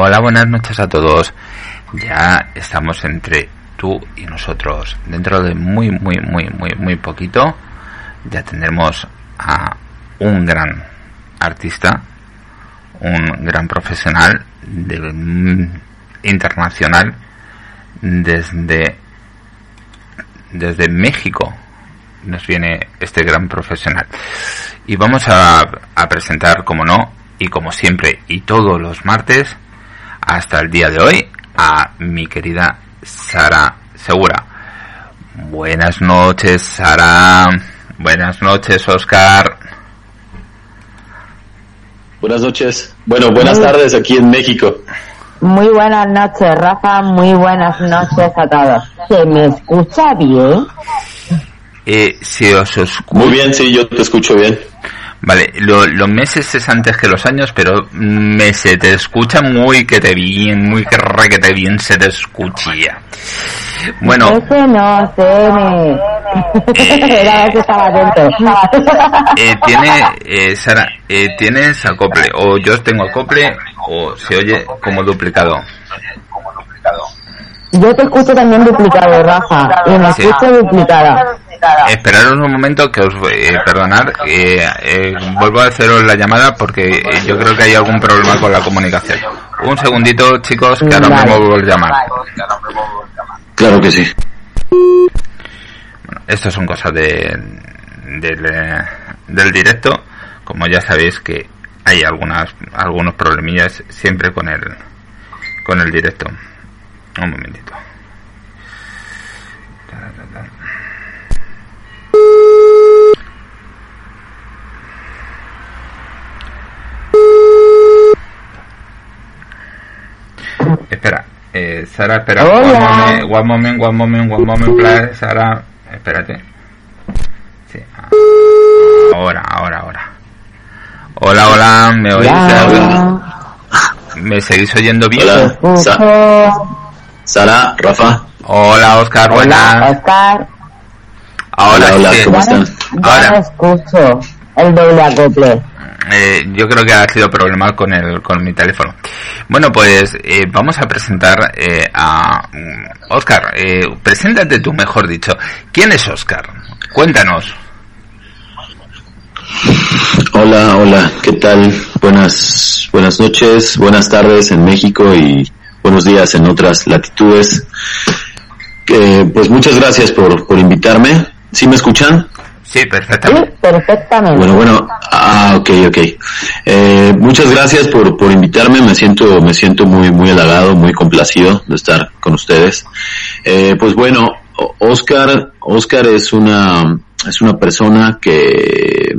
Hola, buenas noches a todos. Ya estamos entre tú y nosotros. Dentro de muy, muy, muy, muy, muy poquito ya tendremos a un gran artista, un gran profesional de, mm, internacional desde desde México nos viene este gran profesional y vamos a, a presentar como no y como siempre y todos los martes hasta el día de hoy a mi querida Sara Segura. Buenas noches, Sara. Buenas noches, Oscar. Buenas noches. Bueno, buenas tardes aquí en México. Muy buenas noches, Rafa. Muy buenas noches a todos. ¿Se me escucha bien? Eh, si os escucho... Muy bien, sí, yo te escucho bien. Vale, lo, los meses es antes que los años, pero me se te escucha muy que te bien, muy que re que te bien se te escuchía. Bueno, Ese no. Era que estaba atento. eh, tiene, eh, Sara, eh, tienes acople, o yo tengo acople, o se oye como duplicado. Yo te escucho también duplicado, Rafa. Y me Sí. escucho duplicada. Esperaros un momento que os eh, perdonad, eh, eh, vuelvo a haceros la llamada porque eh, yo creo que hay algún problema con la comunicación. Un segundito, chicos, que ahora mismo vuelvo a llamar. Claro que sí. Bueno, esto son cosas de, del, del directo. Como ya sabéis que hay algunas algunos problemillas siempre con el con el directo. Un momentito. Eh, Sara, espera. Hola. One moment, one moment, one moment, one moment, please, Sara, espérate. Sí. ah. Ahora, ahora, ahora. Hola, hola, ¿me oís? Ya. ¿Me seguís oyendo bien? Hola. Sa- Sara, Rafa. Hola, Oscar, Hola, buenas. Oscar. Ahora Hola, hola. ¿cómo ya Ahora. no escucho el doble acople. Eh, yo creo que ha sido problema con el con mi teléfono. Bueno, pues eh, vamos a presentar eh, a mm, Oscar. Eh, preséntate tú, mejor dicho. ¿Quién es Oscar? Cuéntanos. Hola, hola, ¿qué tal? Buenas, buenas noches, buenas tardes en México y buenos días en otras latitudes. Que, pues muchas gracias por, por invitarme. ¿Sí me escuchan? Sí, Sí, perfectamente. perfectamente. Bueno, bueno, ah, ok, ok. Eh, muchas gracias por, por invitarme, me siento, me siento muy, muy halagado, muy complacido de estar con ustedes. Eh, pues bueno, Oscar, Oscar es una, es una persona que,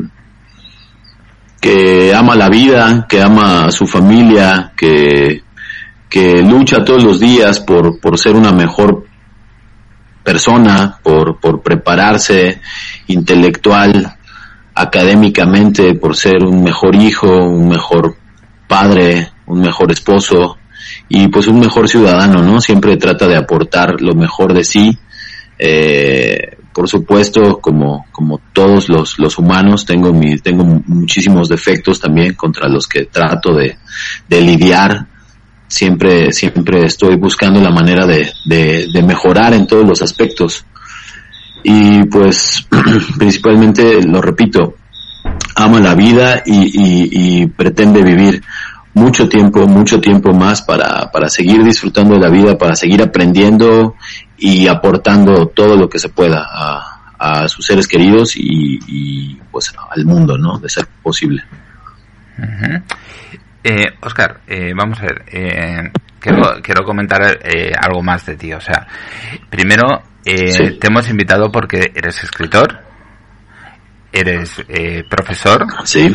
que ama la vida, que ama a su familia, que, que lucha todos los días por, por ser una mejor persona, por, por prepararse intelectual, académicamente, por ser un mejor hijo, un mejor padre, un mejor esposo y pues un mejor ciudadano, ¿no? Siempre trata de aportar lo mejor de sí. Eh, por supuesto, como, como todos los, los humanos, tengo mi, tengo muchísimos defectos también contra los que trato de, de lidiar siempre, siempre estoy buscando la manera de, de, mejorar en todos los aspectos. Y pues, principalmente, lo repito, ama la vida y, y, pretende vivir mucho tiempo, mucho tiempo más para, para seguir disfrutando de la vida, para seguir aprendiendo y aportando todo lo que se pueda a, sus seres queridos y, y pues al mundo, ¿no? De ser posible. Ujú. Eh, Oscar, eh, vamos a ver. eh, quiero, quiero comentar eh, algo más de ti. O sea, primero, eh, Sí. te hemos invitado porque eres escritor, eres eh, profesor Sí,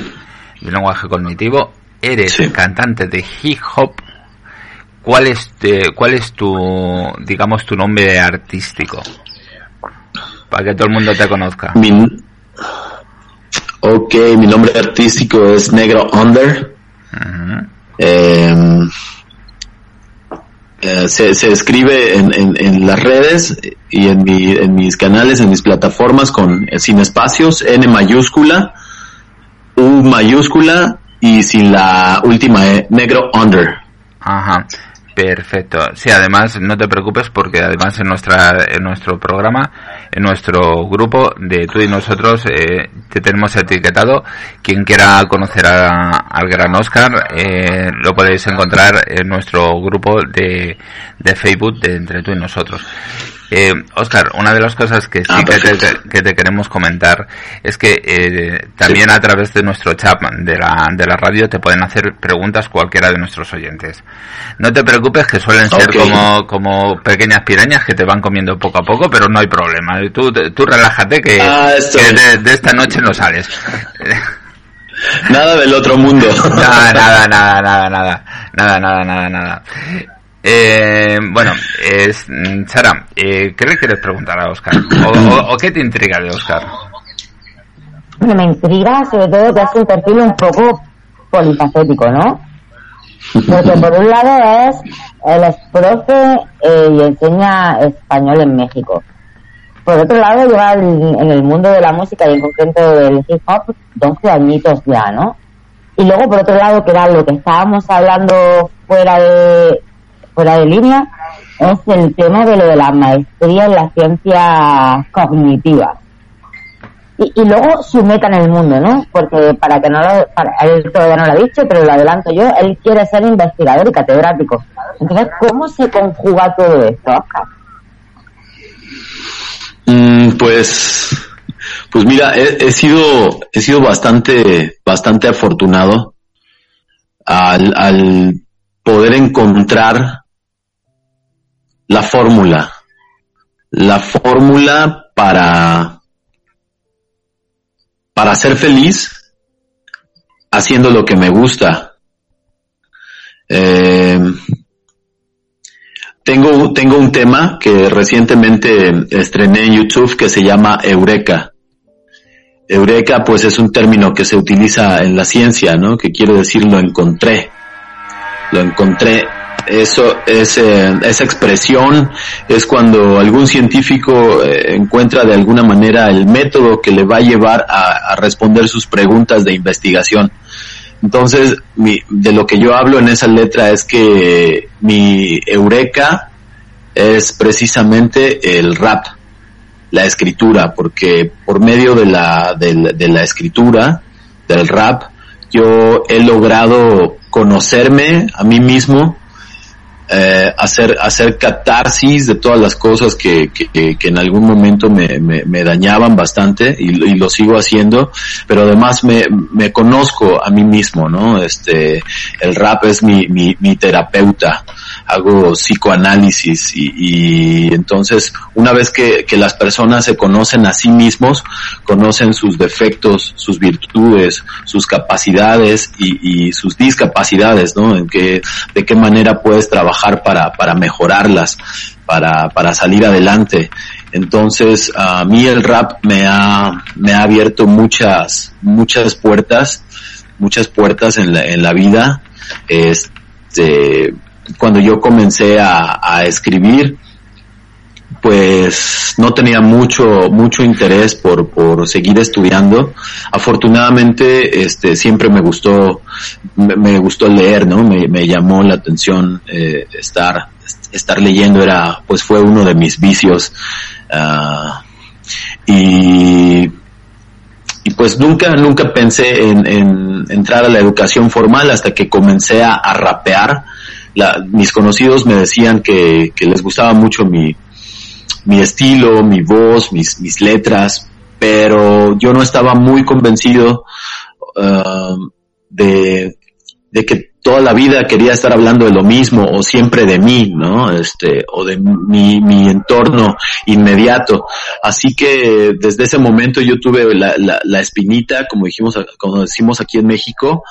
de lenguaje cognitivo, eres Sí. cantante de hip hop ¿cuál es, cuál es tu, digamos, tu nombre artístico? Para que todo el mundo te conozca. Mi, ok, mi nombre artístico es Negro Under. Eh, se, se, escribe en, en, las redes y en, mi, en mis canales, en mis plataformas con eh, sin espacios, N mayúscula, U mayúscula y sin la última E, negro under. Ajá. Perfecto. Sí, además no te preocupes porque además en nuestra en nuestro programa, en nuestro grupo de tú y nosotros eh, te tenemos etiquetado. Quien quiera conocer al gran Oscar eh, lo podéis encontrar en nuestro grupo de, de Facebook de entre tú y nosotros. Eh, Oscar, una de las cosas que sí ah, que, te, queremos comentar es que eh, también a través de nuestro chat de la, de la radio te pueden hacer preguntas cualquiera de nuestros oyentes. No te preocupes que suelen ser como, como pequeñas pirañas que te van comiendo poco a poco, pero no hay problema. Tú, tú relájate que, ah, de, de, esta noche no sales. Nada del otro mundo. Nada, nada, nada, nada, nada, nada, nada, nada, nada. Eh, bueno, es, mm, Sara, eh, ¿qué le quieres preguntar a Oscar? ¿O, qué te intriga de Oscar? Me intriga sobre todo que es un perfil un poco polifacético, ¿no? Porque por un lado es, él es profe eh, y enseña español en México. Por otro lado, lleva en el mundo de la música y en concreto del hip hop 12 añitos ya, ¿no? Y luego, por otro lado, que era lo que estábamos hablando fuera de, fuera de línea, es el tema de lo de la maestría en la ciencia cognitiva. Y, y, luego su meta en el mundo, ¿no? Porque para que no lo, para, él todavía no lo ha dicho, pero lo adelanto yo, él quiere ser investigador y catedrático. Entonces, ¿cómo se conjuga todo esto, Oscar? Mm, pues, pues mira, he, he, sido, he sido bastante, bastante afortunado al, al poder encontrar la fórmula, la fórmula para, para ser feliz haciendo lo que me gusta. Eh, tengo, tengo un tema que recientemente estrené en YouTube que se llama Eureka. Eureka pues es un término que se utiliza en la ciencia, ¿no? Que quiere decir lo encontré. Lo encontré eso, ese, esa expresión es cuando algún científico eh, encuentra de alguna manera el método que le va a llevar a, responder sus preguntas de investigación. Entonces, mi, de lo que yo hablo en esa letra es que mi eureka es precisamente el rap, la escritura, porque por medio de la, de la escritura, del rap, yo he logrado conocerme a mí mismo, eh, hacer, hacer catarsis de todas las cosas que, que, que en algún momento me, me, me dañaban bastante y, y, lo sigo haciendo, pero además me, me conozco a mí mismo, ¿no? Este, el rap es mi, mi, mi terapeuta, hago psicoanálisis y, y entonces una vez que, que las personas se conocen a sí mismos, conocen sus defectos, sus virtudes, sus capacidades y, y sus discapacidades, ¿no? En que, de qué manera puedes trabajar para, para mejorarlas, para, para salir adelante. Entonces, a mí el rap me ha, me ha abierto muchas, muchas puertas, muchas puertas en la, en la vida. Este, cuando yo comencé a, a escribir, pues no tenía mucho mucho interés por, por seguir estudiando. Afortunadamente, este siempre me gustó me, gustó leer, ¿no? Me, me llamó la atención eh, estar estar leyendo era pues fue uno de mis vicios uh, y y pues nunca, nunca pensé en, en, entrar a la educación formal hasta que comencé a, a rapear mis conocidos me decían que, les gustaba mucho mi, estilo, mi voz, mis, letras, pero yo no estaba muy convencido um, de, que toda la vida quería estar hablando de lo mismo o siempre de mí, ¿no? Este, o de mi, mi entorno inmediato. Así que desde ese momento yo tuve la, la, la espinita, como dijimos, como decimos aquí en México,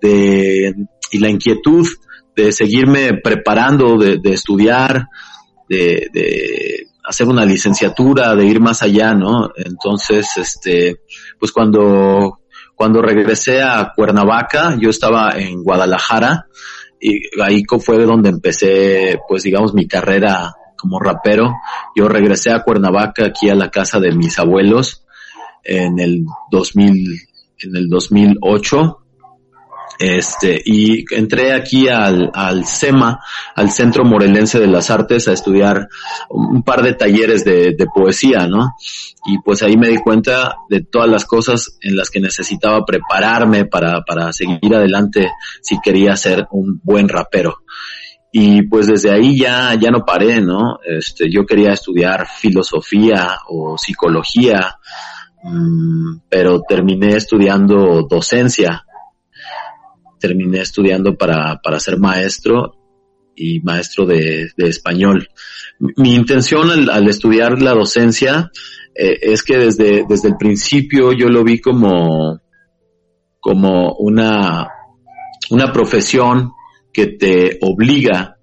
de, y la inquietud de seguirme preparando, de, de estudiar, de, de hacer una licenciatura, de ir más allá, ¿no? Entonces, este, pues cuando, cuando regresé a Cuernavaca, yo estaba en Guadalajara y ahí fue donde empecé, pues digamos, mi carrera como rapero. Yo regresé a Cuernavaca, aquí a la casa de mis abuelos, en el 2000, en el 2008 este, y entré aquí al, al CEMA, al Centro Morelense de las Artes, a estudiar un par de talleres de, de poesía, ¿no? Y pues ahí me di cuenta de todas las cosas en las que necesitaba prepararme para, para seguir adelante si quería ser un buen rapero. Y pues desde ahí ya, ya no paré, ¿no? Este, yo quería estudiar filosofía o psicología, mmm, pero terminé estudiando docencia terminé estudiando para, para ser maestro y maestro de, de español. Mi intención al, estudiar la docencia eh, es que desde, desde el principio yo lo vi como, como una, una profesión que te obliga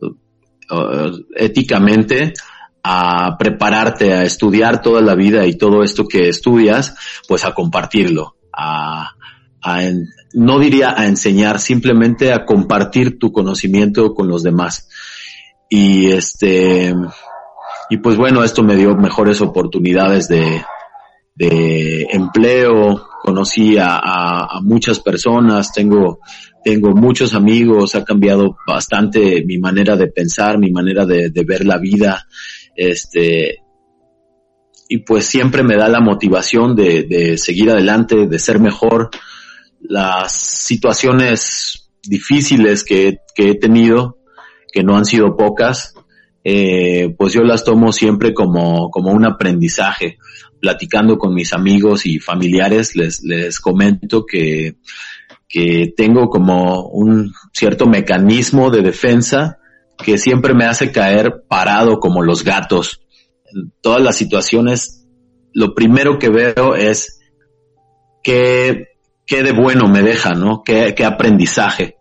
uh, éticamente a prepararte a estudiar toda la vida y todo esto que estudias, pues a compartirlo, a, a no diría a enseñar, simplemente a compartir tu conocimiento con los demás. Y este, y pues bueno, esto me dio mejores oportunidades de, empleo, conocí a, muchas personas, tengo, tengo muchos amigos, ha cambiado bastante mi manera de pensar, mi manera de, ver la vida, este, y pues siempre me da la motivación de seguir adelante, de ser mejor, las situaciones difíciles que, que he tenido, que no han sido pocas, eh, pues yo las tomo siempre como, como un aprendizaje. Platicando con mis amigos y familiares, les, les comento que, que tengo como un cierto mecanismo de defensa que siempre me hace caer parado como los gatos. En todas las situaciones, lo primero que veo es que qué de bueno me deja, ¿no? Qué, qué aprendizaje.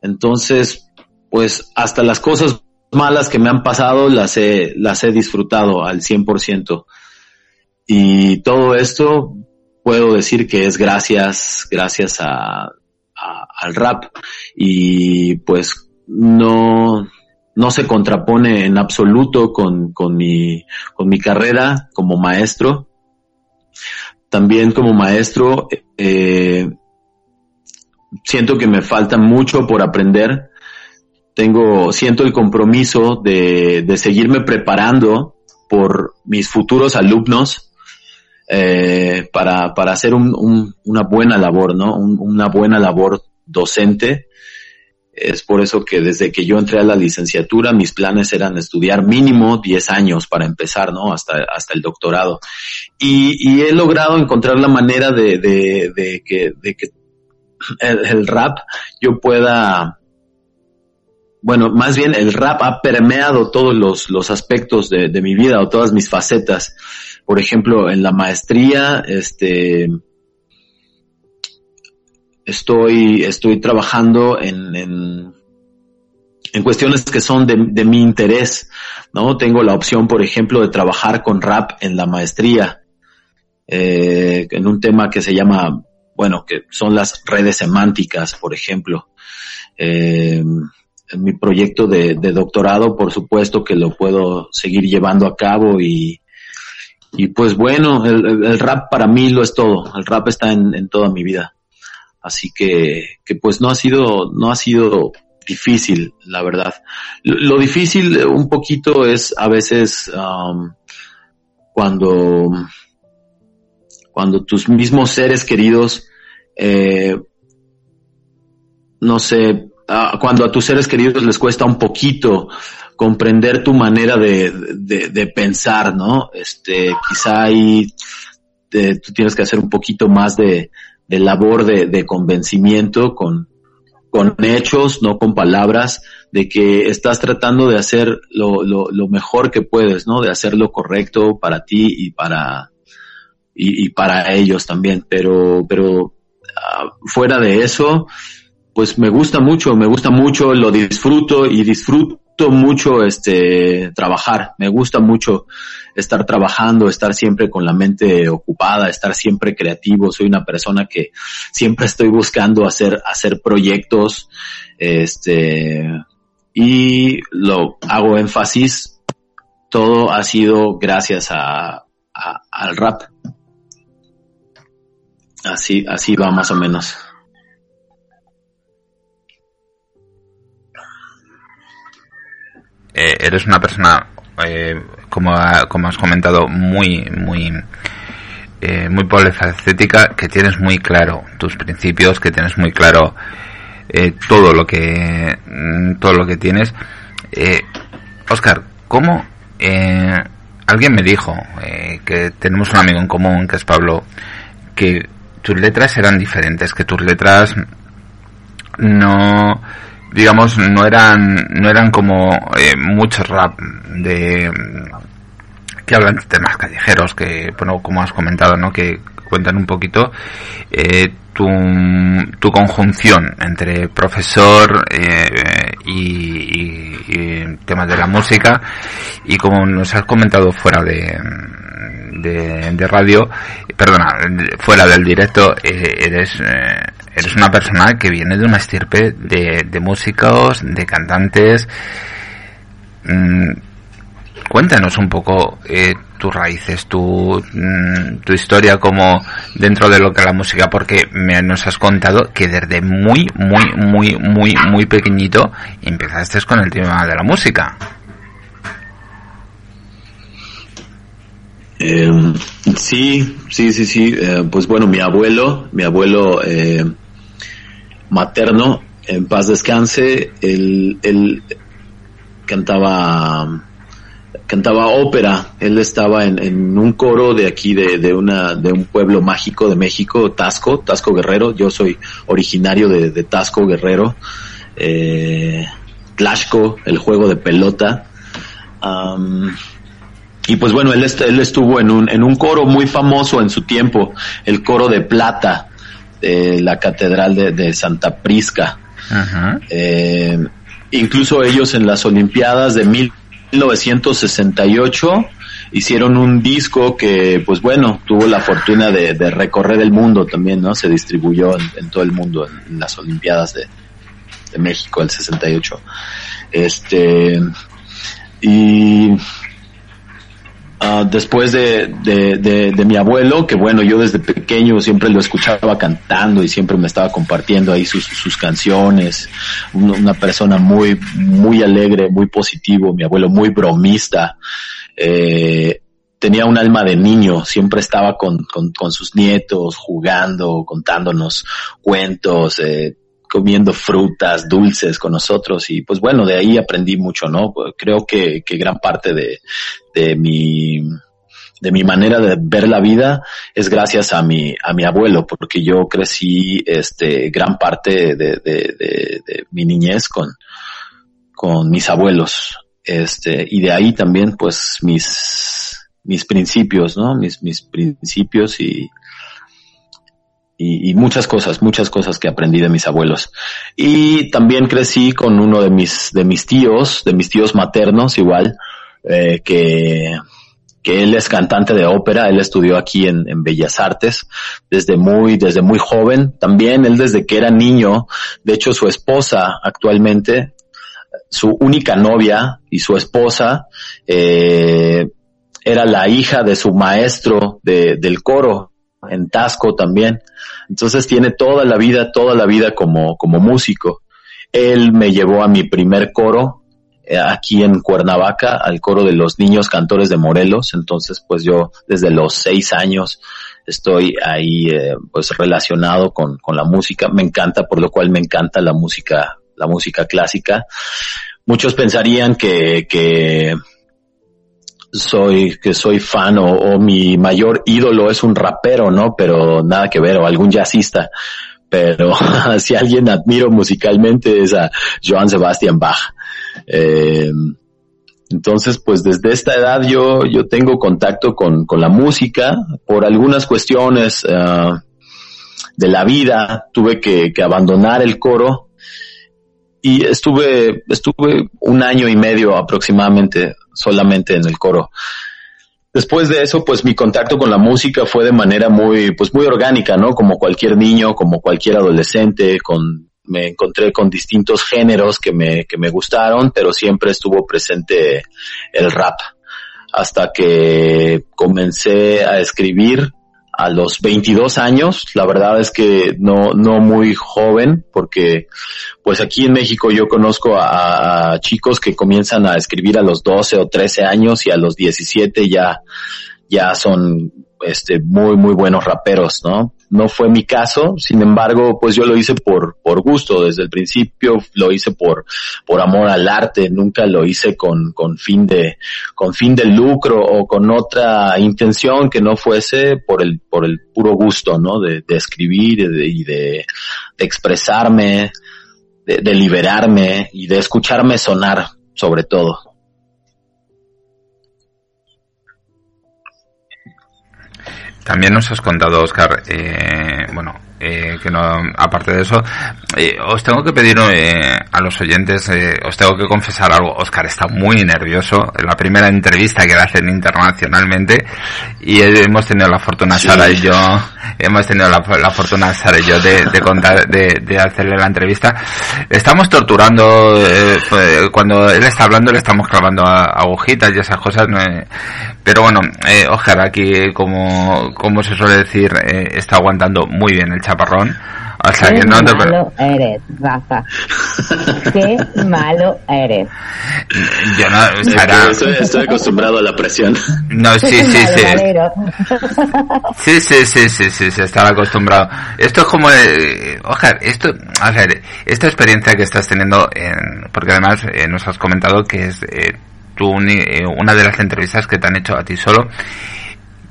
Entonces, pues hasta las cosas malas que me han pasado las he, las he disfrutado al 100%. Y todo esto puedo decir que es gracias, gracias a, a, al rap. Y pues no, no se contrapone en absoluto con, con mi, con mi carrera como maestro también como maestro eh, siento que me falta mucho por aprender. Tengo, siento el compromiso de, de seguirme preparando por mis futuros alumnos eh, para, para hacer un, un, una buena labor, ¿no? Un, una buena labor docente es por eso que desde que yo entré a la licenciatura, mis planes eran estudiar mínimo 10 años para empezar, ¿no? Hasta, hasta el doctorado. Y, y he logrado encontrar la manera de, que, el, rap yo pueda, bueno, más bien el rap ha permeado todos los, los aspectos de mi vida o todas mis facetas. Por ejemplo, en la maestría, este, estoy, estoy trabajando en, en, en cuestiones que son de, mi interés, ¿no? Tengo la opción, por ejemplo, de trabajar con rap en la maestría, eh, en un tema que se llama, bueno, que son las redes semánticas, por ejemplo. Eh, en mi proyecto de, doctorado, por supuesto que lo puedo seguir llevando a cabo y, y pues bueno, el, rap para mí lo es todo, el rap está en toda mi vida. Así que, que pues no ha sido, no ha sido difícil, la verdad. Lo, difícil un poquito es a veces cuando, cuando tus mismos seres queridos, eh, no sé, cuando a tus seres queridos les cuesta un poquito comprender tu manera de, de, de pensar, ¿no? Este, quizá ahí te, tú tienes que hacer un poquito más de, de labor de, de convencimiento con, con hechos, no con palabras, de que estás tratando de hacer lo, lo, lo, mejor que puedes, ¿no? De hacer lo correcto para ti y para, y, para ellos también. Pero, pero uh, fuera de eso, pues me gusta mucho, me gusta mucho, lo disfruto y disfruto mucho este trabajar. Me gusta mucho estar trabajando, estar siempre con la mente ocupada, estar siempre creativo. Soy una persona que siempre estoy buscando hacer hacer proyectos este y lo hago énfasis todo ha sido gracias a, al rap. Así así va más o menos. Eh, eres una persona, eh, como, como has comentado, muy, muy, eh, muy polifacética, que tienes muy claro tus principios, que tienes muy claro eh, todo lo que, mm, todo lo que tienes. Oscar, ¿cómo, alguien me dijo que tenemos un amigo en común, que es Pablo, que tus letras eran diferentes, que tus letras no digamos, no eran, no eran como eh, muchos rap de que hablan de temas callejeros, que, bueno, como has comentado, ¿no? Que cuentan un poquito eh, tu, tu conjunción entre profesor eh, y, y, temas de la música y como nos has comentado fuera de, de, de radio, perdona, fuera del directo, eh, eres eh, eres una persona que viene de una estirpe de, de músicos, de cantantes. Mm, cuéntanos un poco eh, tus raíces, tu, mm, tu historia como dentro de lo que la música, porque me nos has contado que desde muy, muy, muy, muy, muy pequeñito empezaste con el tema de la música. Eh, sí, sí, sí, sí. Eh, pues bueno, mi abuelo, mi abuelo eh, materno, en paz descanse, él, él cantaba cantaba ópera. Él estaba en, en un coro de aquí de, de, una de un pueblo mágico de México, Tasco, Tasco Guerrero. Yo soy originario de, de Tasco Guerrero. Eh, el juego de pelota. Y pues bueno, él, él estuvo en un, en un coro muy famoso en su tiempo, el coro de plata de la catedral de, de Santa Prisca. Ajá. Eh, incluso ellos en las Olimpiadas de 1968 hicieron un disco que, pues bueno, tuvo la fortuna de, de recorrer el mundo también, ¿no? Se distribuyó en, en todo el mundo en, en las Olimpiadas de, de México el 68. Este, y Uh, después de, de, de, de, mi abuelo, que bueno, yo desde pequeño siempre lo escuchaba cantando y siempre me estaba compartiendo ahí sus, sus canciones, una, persona muy, muy alegre, muy positivo, mi abuelo muy bromista, eh, tenía un alma de niño, siempre estaba con, con, con sus nietos, jugando, contándonos cuentos, eh, comiendo frutas, dulces con nosotros y pues bueno, de ahí aprendí mucho, ¿no? Creo que, que gran parte de, de mi, de mi manera de ver la vida es gracias a mi, a mi abuelo, porque yo crecí, este, gran parte de, de, mi niñez con, con mis abuelos, este, y de ahí también, pues, mis, mis principios, ¿no? Mis, mis principios y, y, muchas cosas, muchas cosas que aprendí de mis abuelos. Y también crecí con uno de mis, de mis tíos, de mis tíos maternos igual, eh, que, que él es cantante de ópera, él estudió aquí en, en, Bellas Artes desde muy, desde muy joven. También él desde que era niño, de hecho su esposa actualmente, su única novia y su esposa, eh, era la hija de su maestro de, del coro en Tasco también. Entonces tiene toda la vida, toda la vida como, como músico. Él me llevó a mi primer coro eh, aquí en Cuernavaca, al coro de los niños cantores de Morelos. Entonces, pues yo desde los seis años estoy ahí, eh, pues relacionado con, con la música. Me encanta, por lo cual me encanta la música, la música clásica. Muchos pensarían que, que soy, que soy fan o, mi mayor ídolo es un rapero, ¿no? Pero nada que ver, o algún jazzista. Pero si alguien admiro musicalmente es a Johann Sebastian Bach. Eh, entonces, pues desde esta edad yo, yo tengo contacto con, con la música por algunas cuestiones. Uh, de la vida, tuve que, que abandonar el coro y estuve, estuve un año y medio aproximadamente solamente en el coro. Después de eso, pues mi contacto con la música fue de manera muy, pues muy orgánica, ¿no? Como cualquier niño, como cualquier adolescente, con, me encontré con distintos géneros que me, que me gustaron, pero siempre estuvo presente el rap. Hasta que comencé a escribir a los 22 años, la verdad es que no, no muy joven, porque pues aquí en México yo conozco a, chicos que comienzan a escribir a los 12 o 13 años y a los 17 ya, ya son este, muy, muy buenos raperos, ¿no? No fue mi caso, sin embargo, pues yo lo hice por, por gusto desde el principio, lo hice por, por amor al arte, nunca lo hice con, con fin de, con fin de lucro o con otra intención que no fuese por el, por el puro gusto, ¿no? De, escribir y de, de expresarme, de liberarme y de escucharme sonar, sobre todo. También nos has contado, Oscar, eh, bueno, eh, que no, aparte de eso, eh, os tengo que pedir eh, a los oyentes, eh, os tengo que confesar algo. Oscar está muy nervioso. En la primera entrevista que le hacen internacionalmente y hemos tenido la fortuna, Sara y yo, hemos tenido la, la fortuna, Sara y yo, de, de contar, de, de, hacerle la entrevista. Estamos torturando, eh, cuando él está hablando le estamos clavando agujitas y esas cosas. pero bueno, eh, Oscar aquí, como, como se suele decir, está aguantando muy bien el chaparrón. O sea Qué que no te malo eres, Rafa. Qué malo eres. Yo no, Sara. estoy, estoy acostumbrado a la presión. No, sí, sí, sí. Sí, sí, sí, sí, sí, se estaba acostumbrado. Esto es como, eh, esto, a ver, esta experiencia que estás teniendo, en, porque además eh, nos has comentado que es eh, tú uni- eh, una de las entrevistas que te han hecho a ti solo.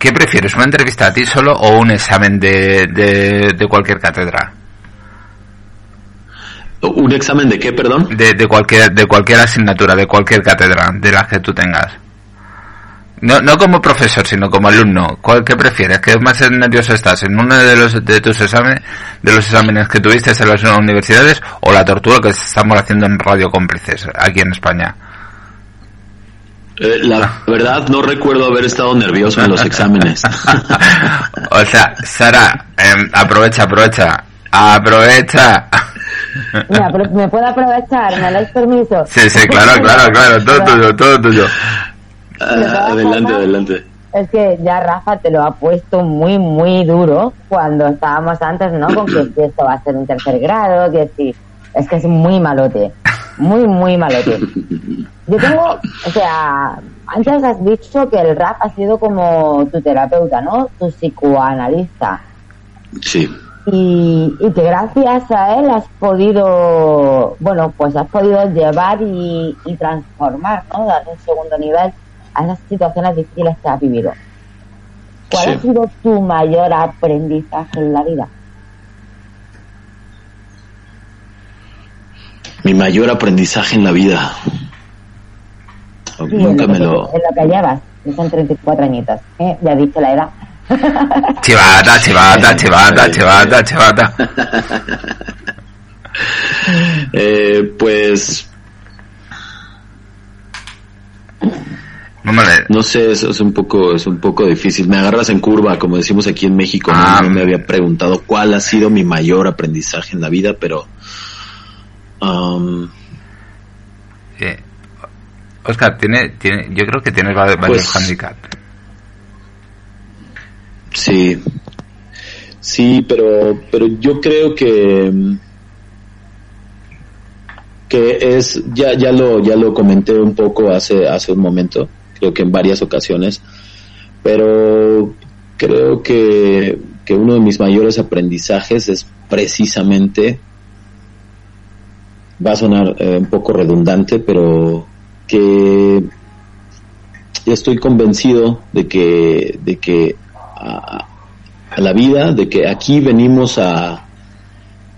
¿Qué prefieres, una entrevista a ti solo o un examen de, de, de cualquier cátedra? ¿Un examen de qué, perdón? De, de cualquier, de cualquier asignatura, de cualquier cátedra, de las que tú tengas. No, no como profesor, sino como alumno. ¿Cuál que prefieres? ¿Qué más nervioso estás? ¿En uno de los de tus exámenes, de los exámenes que tuviste en las universidades, o la tortura que estamos haciendo en Radio Cómplices aquí en España? Eh, la verdad no recuerdo haber estado nervioso en los exámenes. o sea, Sara, em, aprovecha, aprovecha, aprovecha. Mira, pero ¿me puedo aprovechar? ¿Me dais permiso? Sí, sí, claro, claro, claro, todo tuyo, todo tuyo. Ah, adelante, adelante. Es que ya Rafa te lo ha puesto muy, muy duro cuando estábamos antes, ¿no? Con que esto va a ser un tercer grado, que si... Es que es muy malote. Muy, muy malote. Yo tengo, o sea, antes has dicho que el rap ha sido como tu terapeuta, ¿no? Tu psicoanalista. Sí. Y, y que gracias a él has podido, bueno, pues has podido llevar y, y transformar, ¿no? Dar un segundo nivel a esas situaciones difíciles que has vivido. ¿Cuál Sí. ha sido tu mayor aprendizaje en la vida? Mi mayor aprendizaje en la vida. Sí, Nunca me que- lo... En lo que llevas, son 34 añitos. ¿eh? Ya dicho la edad. Chivata, chivata, chivata, chivata, chivata. Eh, pues, No sé, es, es un poco, es un poco difícil. Me agarras en curva, como decimos aquí en México. Ah. No me había preguntado cuál ha sido mi mayor aprendizaje en la vida, pero... um, Eh, Oscar, tiene, tiene, yo creo que tienes va- varios Pues- handicaps. Sí, sí, pero, pero yo creo que que es ya ya lo ya lo comenté un poco hace hace un momento, creo que en varias ocasiones, pero creo que que uno de mis mayores aprendizajes es precisamente va a sonar eh, un poco redundante, pero que estoy convencido de que de que a, la vida, de que aquí venimos a,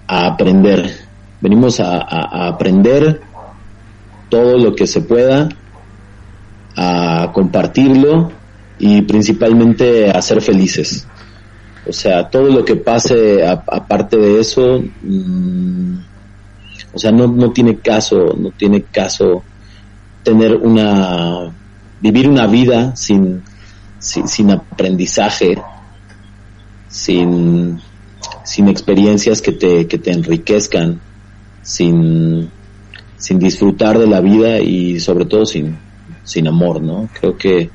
aprender, venimos a, a- a aprender todo lo que se pueda, a compartirlo y principalmente a ser felices. O sea, todo lo que pase aparte de eso, mm, o sea, no, no tiene caso, no tiene caso tener una, vivir una vida sin, sin, aprendizaje, sin, sin experiencias que te, que te enriquezcan, sin, sin disfrutar de la vida y sobre todo sin, sin amor, ¿no? Creo que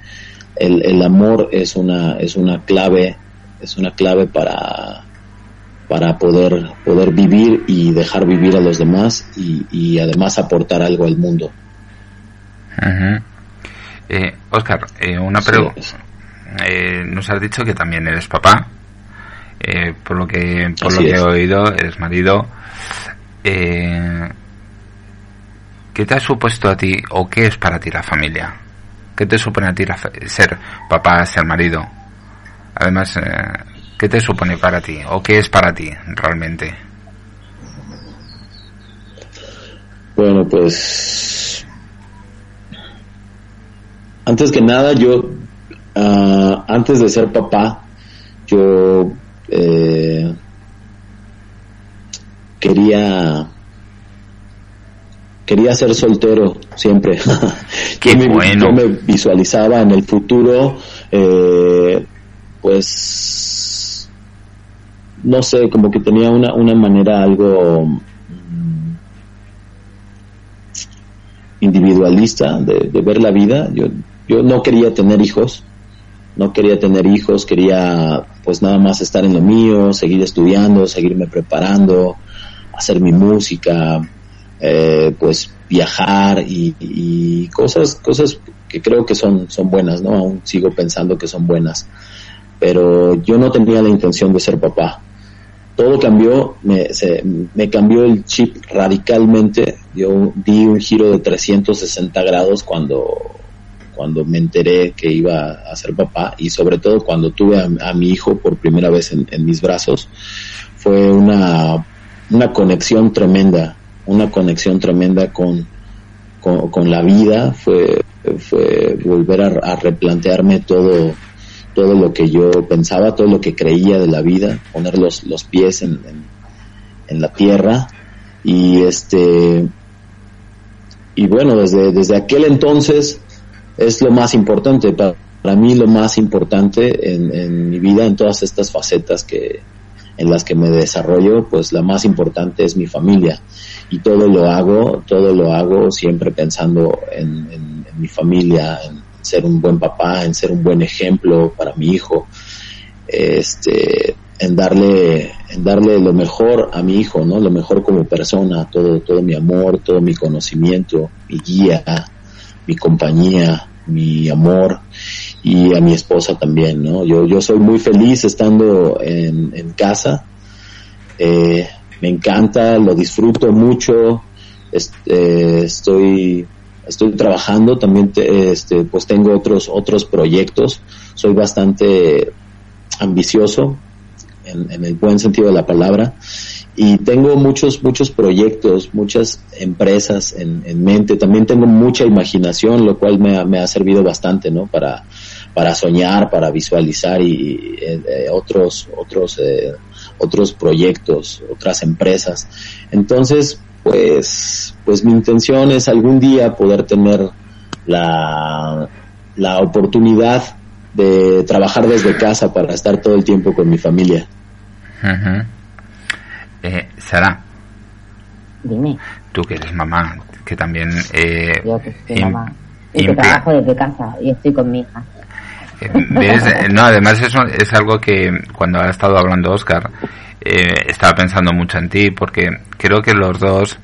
el, el amor es una, es una clave, es una clave para, para poder, poder vivir y dejar vivir a los demás y, y además aportar algo al mundo. eh, Oscar, eh, una pregunta. Eh, nos has dicho que también eres papá. Eh, por lo que por lo que he oído, eres marido. Eh, ¿Qué te ha supuesto a ti o qué es para ti la familia? ¿Qué te supone a ti ser papá, ser marido? Además, eh, ¿qué te supone para ti o qué es para ti realmente? Bueno, pues antes que nada, yo uh, antes de ser papá, yo eh, quería quería ser soltero siempre. Qué yo, bueno. me, yo, me, visualizaba en el futuro, eh, pues, no sé, como que tenía una, una manera algo individualista de, de, ver la vida. Yo, yo no quería tener hijos, no quería tener hijos, quería pues nada más estar en lo mío, seguir estudiando, seguirme preparando, hacer mi música, eh, pues viajar y, y, cosas cosas que creo que son son buenas no aún sigo pensando que son buenas. Pero yo no tenía la intención de ser papá todo cambió me, se, me cambió el chip radicalmente yo di un giro de 360 grados cuando cuando me enteré que iba a ser papá y sobre todo cuando tuve a, mi hijo por primera vez en, mis brazos. Fue una una conexión tremenda una conexión tremenda con, con, la vida, fue, fue volver a, replantearme todo, todo lo que yo pensaba, todo lo que creía de la vida, poner los, los pies en, en, la tierra y este y bueno desde, desde aquel entonces es lo más importante para, para mí lo más importante en, en mi vida en todas estas facetas que, en las que me desarrollo, pues la más importante es mi familia. Y todo lo hago, todo lo hago siempre pensando en, en, en, mi familia, en ser un buen papá, en ser un buen ejemplo para mi hijo, este, en darle, en darle lo mejor a mi hijo, ¿no? Lo mejor como persona, todo, todo mi amor, todo mi conocimiento, mi guía, mi compañía, mi amor y a mi esposa también, ¿no? Yo, yo soy muy feliz estando en, casa, eh, me encanta, lo disfruto mucho, este, estoy, estoy trabajando, también te, este, pues tengo otros, otros proyectos, soy bastante ambicioso, en, el buen sentido de la palabra, y tengo muchos muchos proyectos muchas empresas en, en, mente. También tengo mucha imaginación lo cual me ha, me ha servido bastante no para para soñar para visualizar y, y eh, otros otros eh, otros proyectos otras empresas. Entonces pues pues mi intención es algún día poder tener la la oportunidad de trabajar desde casa para estar todo el tiempo con mi familia uh -huh. Eh, Sara. Dime. Tú que eres mamá, que también... Eh, Yo que soy mamá. Y que trabajo desde casa y estoy con mi hija. No, además eso es algo que cuando ha estado hablando Oscar, eh, estaba pensando mucho en ti, porque creo que los dos,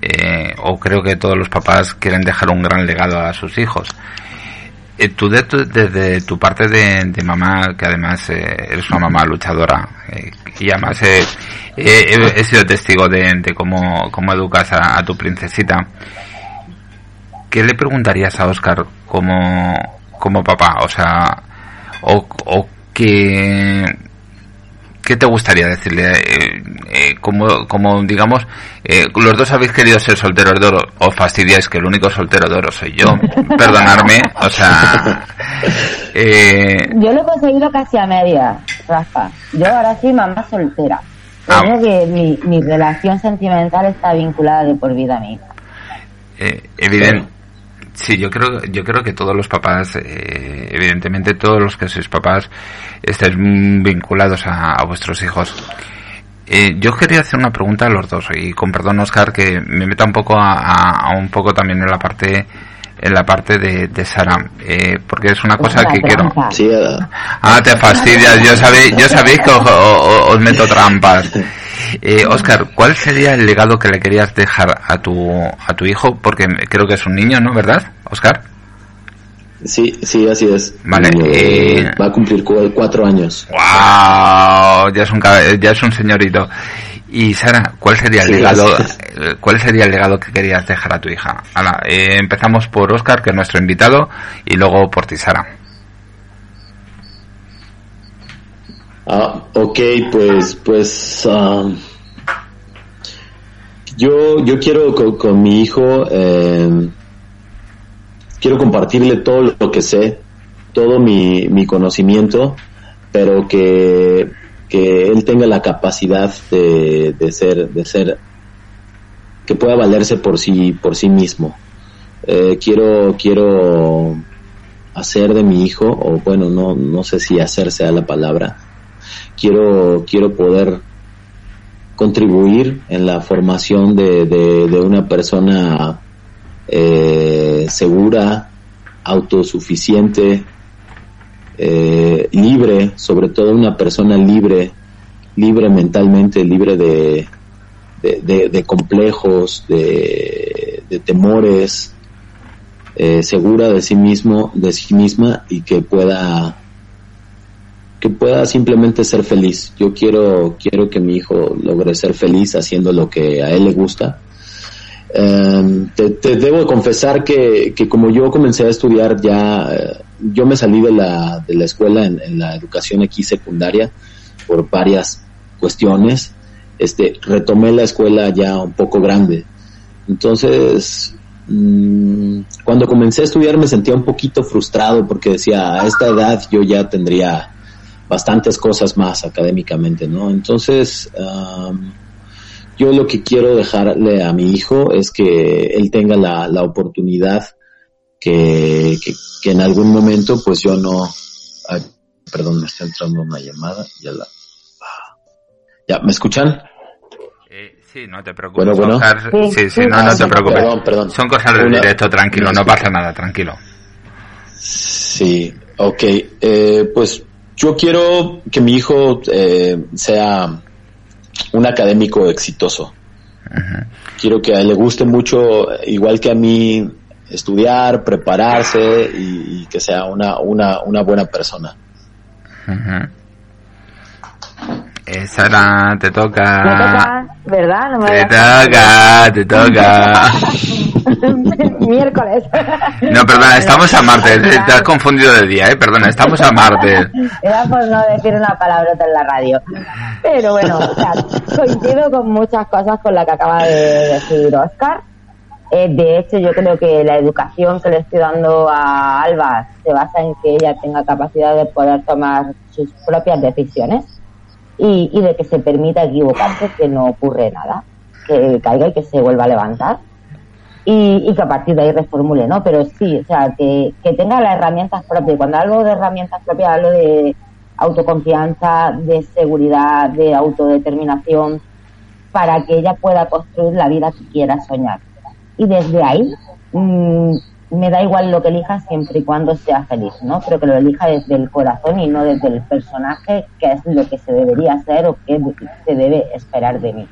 eh, o creo que todos los papás quieren dejar un gran legado a sus hijos. Eh, tú de tu, desde tu parte de, mamá, que además eres una mamá luchadora, y además he, sido testigo de, de cómo, cómo educas a, a, tu princesita, ¿qué le preguntarías a Oscar como, como papá? O sea, o, o qué, ¿qué te gustaría decirle? Eh, eh, como, como, digamos, eh, los dos habéis querido ser solteros de oro, o fastidiáis que el único soltero de oro soy yo, perdonarme, o sea... yo lo he conseguido casi a media, Rafa. Yo ahora soy mamá soltera. Ah. Creo que mi, mi relación sentimental está vinculada de por vida a mi hija. Eh, evidente. Sí, yo creo, yo creo que todos los papás, eh, evidentemente todos los que sois papás, estáis vinculados a, a vuestros hijos. Eh, yo quería hacer una pregunta a los dos y con perdón Oscar que me meta un poco a, a- a un poco también en la parte en la parte de, de Sara eh, porque es una cosa que quiero. Sí, ah te fastidias yo sabéis yo sabéis que os, os- os meto trampas eh, Oscar ¿cuál sería el legado que le querías dejar a tu a tu hijo porque creo que es un niño no verdad Oscar sí, sí, así es. Vale, Eh, eh, Va a cumplir cu- cuatro años. wow ya es un ya es un señorito y Sara, ¿cuál sería el Sí, legado? eh, ¿Cuál sería el legado que querías dejar a tu hija? Eh, empezamos por Oscar, que es nuestro invitado, y luego por ti, Sara. Ah, ok, pues, pues, um, yo, yo quiero con, con mi hijo, eh, quiero compartirle todo lo que sé, todo mi, mi conocimiento, pero que, que él tenga la capacidad de, de ser, de ser, que pueda valerse por sí, por sí mismo. Eh, quiero, quiero hacer de mi hijo, o bueno, no, no sé si hacer sea la palabra, quiero, quiero poder contribuir en la formación de, de, una persona eh, segura, autosuficiente, eh, libre, sobre todo una persona libre, libre mentalmente, libre de, de, complejos, de, de temores, eh, segura de sí mismo, de sí misma y que pueda que pueda simplemente ser feliz. Yo quiero, quiero que mi hijo logre ser feliz haciendo lo que a él le gusta. Eh, te, te debo confesar que, que como yo comencé a estudiar ya, eh, yo me salí de la, de la escuela en, en la educación aquí secundaria por varias cuestiones. Este, retomé la escuela ya un poco grande. Entonces, mm, cuando comencé a estudiar me sentía un poquito frustrado porque decía, a esta edad yo ya tendría bastantes cosas más académicamente, ¿no? Entonces, am, yo lo que quiero dejarle a mi hijo es que él tenga la, la oportunidad que, que, que en algún momento, pues yo no, ay, perdón, me está entrando una llamada, ya la, ya, ¿me escuchan? Eh, sí, no te preocupes. Bueno, bueno. Oscar. Sí, Sí, no, no te preocupes. Perdón, perdón. Son cosas del directo, tranquilo, no pasa nada, tranquilo. Sí, ok. Eh, pues yo quiero que mi hijo eh, sea un académico exitoso. Quiero que a él le guste mucho, igual que a mí, estudiar, prepararse y, y que sea una, una, una buena persona. Eh, Sara, te toca. Me toca, ¿verdad? No me Te toca, te toca. Miércoles. No, perdona, estamos a martes. eh, Te has confundido de día, eh. Perdona, estamos a martes. Era por no decir una palabrota en la radio. Pero bueno, o sea, coincido con muchas cosas con la que acaba de decir Oscar. Eh, de hecho, yo creo que la educación que le estoy dando a Alba se basa en que ella tenga capacidad de poder tomar sus propias decisiones y, y de que se permita equivocarse, que no ocurre nada, que caiga y que se vuelva a levantar y, y que a partir de ahí reformule, ¿no? Pero sí, o sea, que, que tenga las herramientas propias. Cuando hablo de herramientas propias, hablo de autoconfianza, de seguridad, de autodeterminación, para que ella pueda construir la vida que quiera soñar. Y desde ahí, mm, me da igual lo que elija siempre y cuando sea feliz, ¿no? Pero que lo elija desde el corazón y no desde el personaje, que es lo que se debería hacer o que se debe esperar de mí.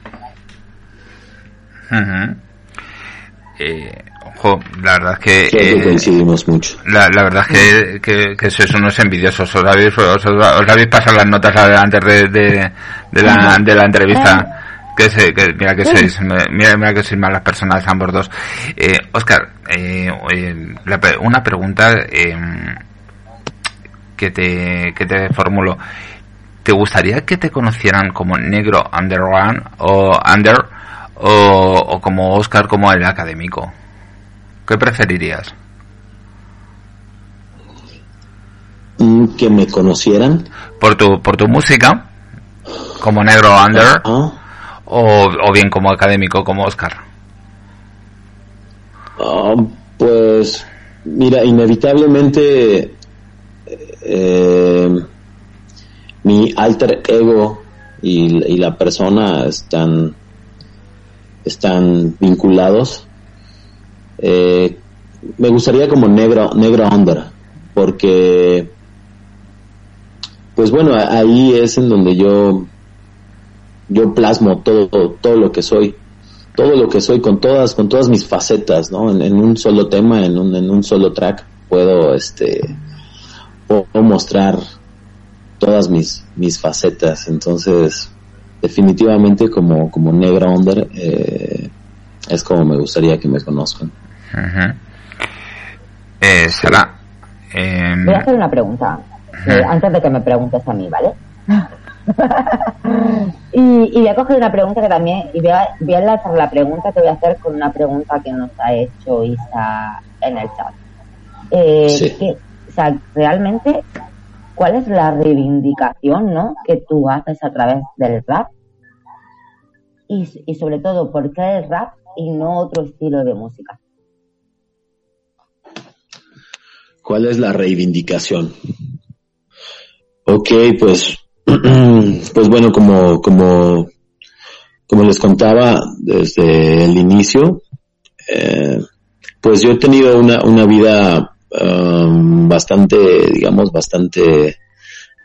Eh, ojo, la verdad es que... Eh, coincidimos mucho. La, la verdad es que, que, que sois unos envidiosos. Os habéis, os, os habéis pasado las notas antes de, de, de la, de la entrevista. Que, se, que mira que sois, mira, mira que sois malas personas ambos dos. Eh, Oscar, eh, la una pregunta eh, que te, que te formulo. ¿Te gustaría que te conocieran como negro underground o under o, o como Oscar como el académico? ¿Qué preferirías? Mm, que me conocieran. Por tu, por tu música, como negro under, o, o, bien como académico, como Oscar. Ah, pues, mira, inevitablemente eh, mi alter ego y, la persona están, están vinculados. Eh, me gustaría como negro, negro under, porque, pues bueno, ahí es en donde yo, yo plasmo todo, todo lo que soy, todo lo que soy con todas, con todas mis facetas, ¿no? En, un solo tema, en un, en un solo track, puedo, este, mostrar todas mis, mis facetas, entonces, definitivamente como, como negro under, eh, es como me gustaría que me conozcan. Eh, Sara. Em, voy a hacer una pregunta, eh, antes de que me preguntes a mí, ¿vale? y, y voy a coger una pregunta que también, y voy a, voy a enlazar la pregunta que voy a hacer con una pregunta que nos ha hecho Isa en el chat. Eh, o sea, realmente, ¿cuál es la reivindicación ¿no? que tú haces a través del rap? Y, y sobre todo, ¿por qué el rap y no otro estilo de música? ¿Cuál es la reivindicación? Ok, pues, pues bueno, como, como, como les contaba desde el inicio, eh, pues yo he tenido una, una vida um, bastante, digamos, bastante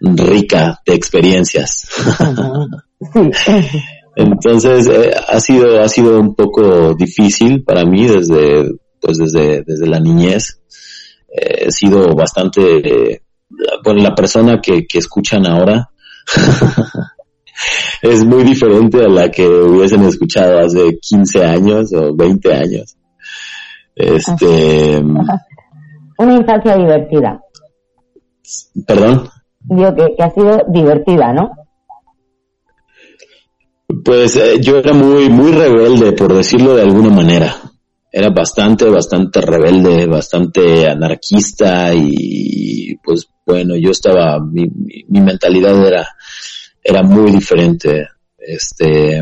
rica de experiencias. Entonces eh, ha sido ha sido un poco difícil para mí desde pues desde desde la niñez he sido bastante, bueno, la persona que, que escuchan ahora es muy diferente a la que hubiesen escuchado hace 15 años o 20 años. Este. Una infancia divertida. ¿Perdón? Digo que, ha sido divertida, ¿no? Pues eh, yo era muy, muy rebelde, por decirlo de alguna manera era bastante, bastante rebelde, bastante anarquista y pues bueno, yo estaba, mi, mi, mentalidad era, era muy diferente. Este,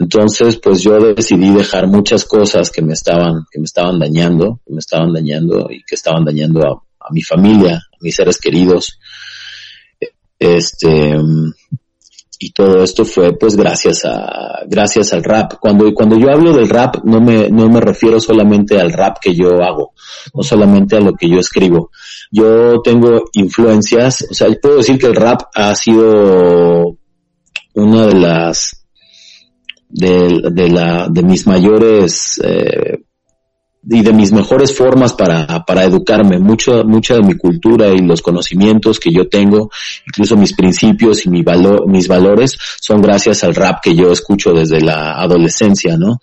entonces pues yo decidí dejar muchas cosas que me estaban, que me estaban dañando, que me estaban dañando y que estaban dañando a, a mi familia, a mis seres queridos. Este, y todo esto fue pues gracias a gracias al rap. Cuando cuando yo hablo del rap no me no me refiero solamente al rap que yo hago, no solamente a lo que yo escribo. Yo tengo influencias, o sea, puedo decir que el rap ha sido una de las de, de la de mis mayores eh, y de mis mejores formas para, para educarme. Mucho, mucha de mi cultura y los conocimientos que yo tengo, incluso mis principios y mi valor, mis valores, son gracias al rap que yo escucho desde la adolescencia, ¿no?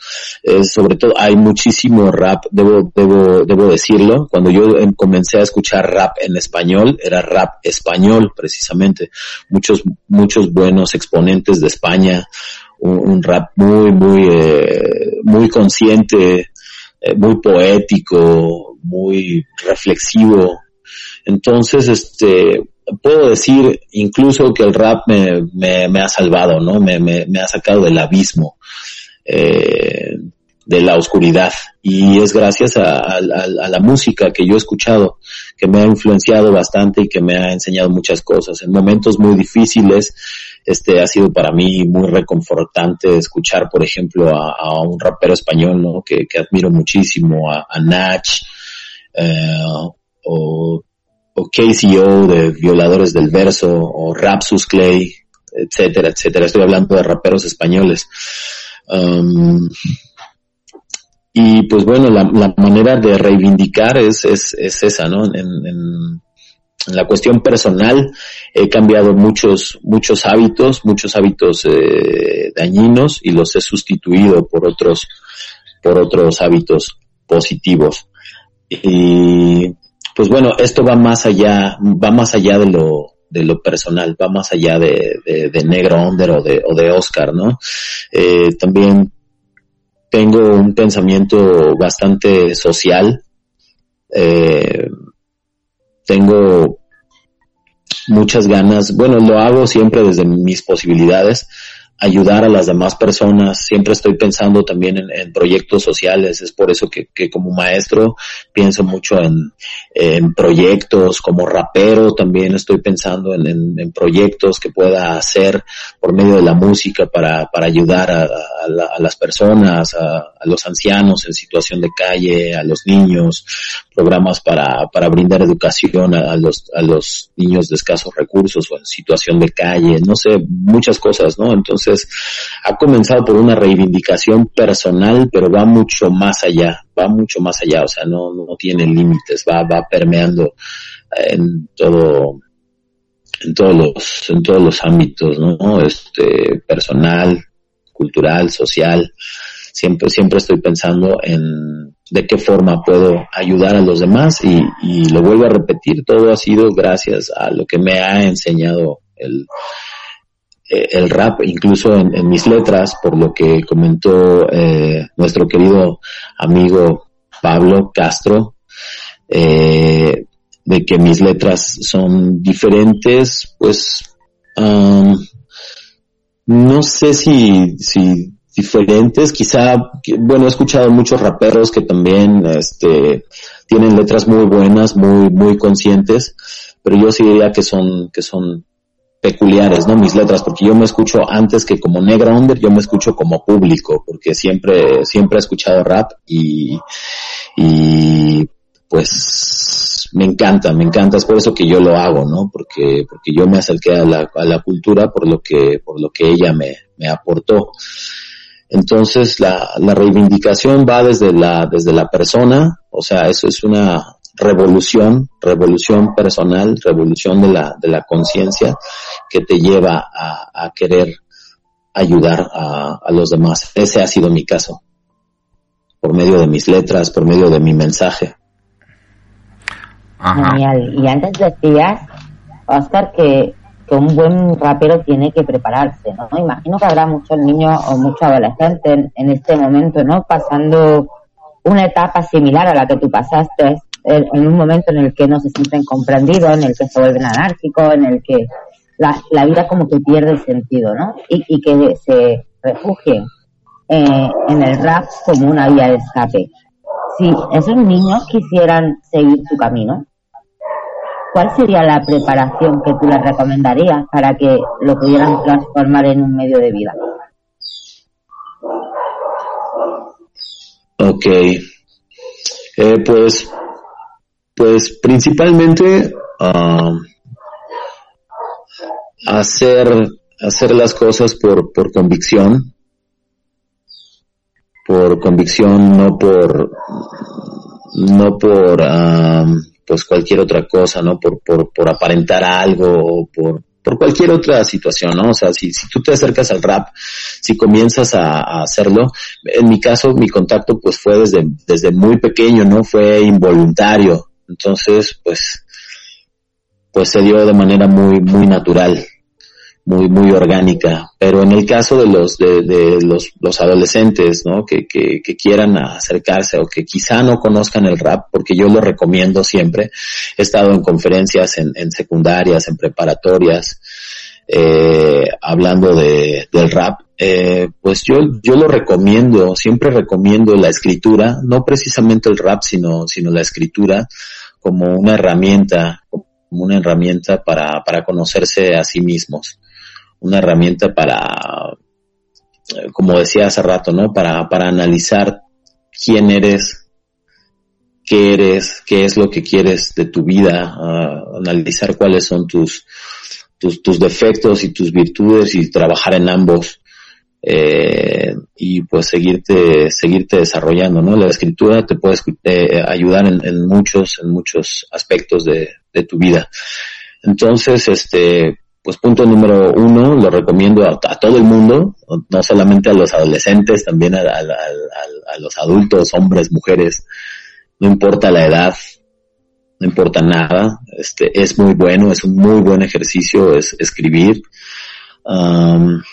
sobre todo, hay muchísimo rap, debo, debo, debo decirlo. Cuando yo em, comencé a escuchar rap en español, era rap español, precisamente. Muchos, muchos buenos exponentes de España, un, rap muy, muy, eh, muy consciente, eh, muy poético, muy reflexivo. Entonces, este, puedo decir incluso que el rap me, me, ha salvado, ¿no? Me, me, ha sacado del abismo, eh, de la oscuridad. Y es gracias a, a, la música que yo he escuchado, que me ha influenciado bastante y que me ha enseñado muchas cosas. En momentos muy difíciles, este ha sido para mí muy reconfortante escuchar, por ejemplo, a, un rapero español, ¿no? Que, admiro muchísimo, a, Nach, eh, o, o KCO de Violadores del Verso, o Rapsus Clay, etcétera, etcétera. Estoy hablando de raperos españoles. Um, y pues bueno, la, manera de reivindicar es, es, es esa, ¿no? La cuestión personal he cambiado muchos muchos hábitos muchos hábitos eh, dañinos y los he sustituido por otros por otros hábitos positivos. Y pues bueno esto va más allá va más allá de lo de lo personal va más allá de, de, negro under o de o de Oscar no eh, también tengo un pensamiento bastante social eh, tengo muchas ganas, bueno, lo hago siempre desde mis posibilidades, ayudar a las demás personas. Siempre estoy pensando también en, proyectos sociales. Es por eso que, como maestro pienso mucho en, proyectos. Como rapero también estoy pensando en, proyectos que pueda hacer por medio de la música para, ayudar a, las personas, a, los ancianos en situación de calle, a los niños, programas para, para brindar educación a, los, a los niños de escasos recursos o en situación de calle, no sé, muchas cosas, ¿no? Entonces, ha comenzado por una reivindicación personal, pero va mucho más allá, va mucho más allá, o sea, no, no tiene límites, va, va permeando en todo, en todos los, en todos los ámbitos, ¿no? Este, personal, cultural, social, siempre, siempre estoy pensando en de qué forma puedo ayudar a los demás y, y lo vuelvo a repetir, todo ha sido gracias a lo que me ha enseñado el, eh, el rap, incluso en, mis letras, por lo que comentó eh, nuestro querido amigo Pablo Castro, eh, de que mis letras son diferentes, pues um, no sé si, si diferentes. Quizá, bueno, he escuchado muchos raperos que también, este, tienen letras muy buenas, muy, muy conscientes, pero yo sí diría que son, que son peculiares, ¿no? Mis letras, porque yo me escucho antes que como negra under, yo me escucho como público, porque siempre, siempre he escuchado rap y, y pues me encanta, me encanta, es por eso que yo lo hago, ¿no? Porque, porque yo me acerqué a la, a la cultura por lo que, por lo que ella me, me aportó. Entonces la, la reivindicación va desde la, desde la persona, o sea, eso es una revolución, revolución personal, revolución de la, de la conciencia que te lleva a, a querer ayudar a, a, los demás. Ese ha sido mi caso, por medio de mis letras, por medio de mi mensaje. Genial. Y antes decías, Oscar, que que un buen rapero tiene que prepararse, ¿no? Imagino que habrá muchos niños o muchos adolescentes en, este momento, ¿no? Pasando una etapa similar a la que tú pasaste, en un momento en el que no se sienten comprendidos, en el que se vuelven anárquicos, en el que la, la vida como que pierde sentido, ¿no? Y, y que se refugien eh, en el rap como una vía de escape. Si esos niños quisieran seguir su camino, ¿cuál sería la preparación que tú les recomendarías para que lo pudieran transformar en un medio de vida? Ok. Eh, pues, pues principalmente uh, hacer, hacer las cosas por, por convicción, por convicción, no por, no por, um, pues cualquier otra cosa, ¿no? Por, por, por aparentar algo o por, por cualquier otra situación, ¿no? O sea, si, si tú te acercas al rap, si comienzas a, hacerlo, en mi caso, mi contacto pues fue desde, desde muy pequeño, ¿no? Fue involuntario. Entonces, pues, pues se dio de manera muy, muy natural muy, muy orgánica. Pero en el caso de los, de, de los, los adolescentes, ¿no? Que, que, que, quieran acercarse o que quizá no conozcan el rap, porque yo lo recomiendo siempre. He estado en conferencias en, en secundarias, en preparatorias, eh, hablando de, del rap. Eh, pues yo, yo lo recomiendo, siempre recomiendo la escritura, no precisamente el rap, sino, sino la escritura como una herramienta, como una herramienta para, para conocerse a sí mismos una herramienta para, como decía hace rato, ¿no? Para, para analizar quién eres, qué eres, qué es lo que quieres de tu vida, analizar cuáles son tus, tus, tus, defectos y tus virtudes y trabajar en ambos. Eh, y pues seguirte, seguirte desarrollando, ¿no? La escritura te puede eh, ayudar en, muchos, en muchos aspectos de, de tu vida. Entonces, este, pues punto número uno, lo recomiendo a, todo el mundo, no solamente a los adolescentes, también a, los adultos, hombres, mujeres, no importa la edad, no importa nada, este, es muy bueno, es un muy buen ejercicio, es escribir. Um,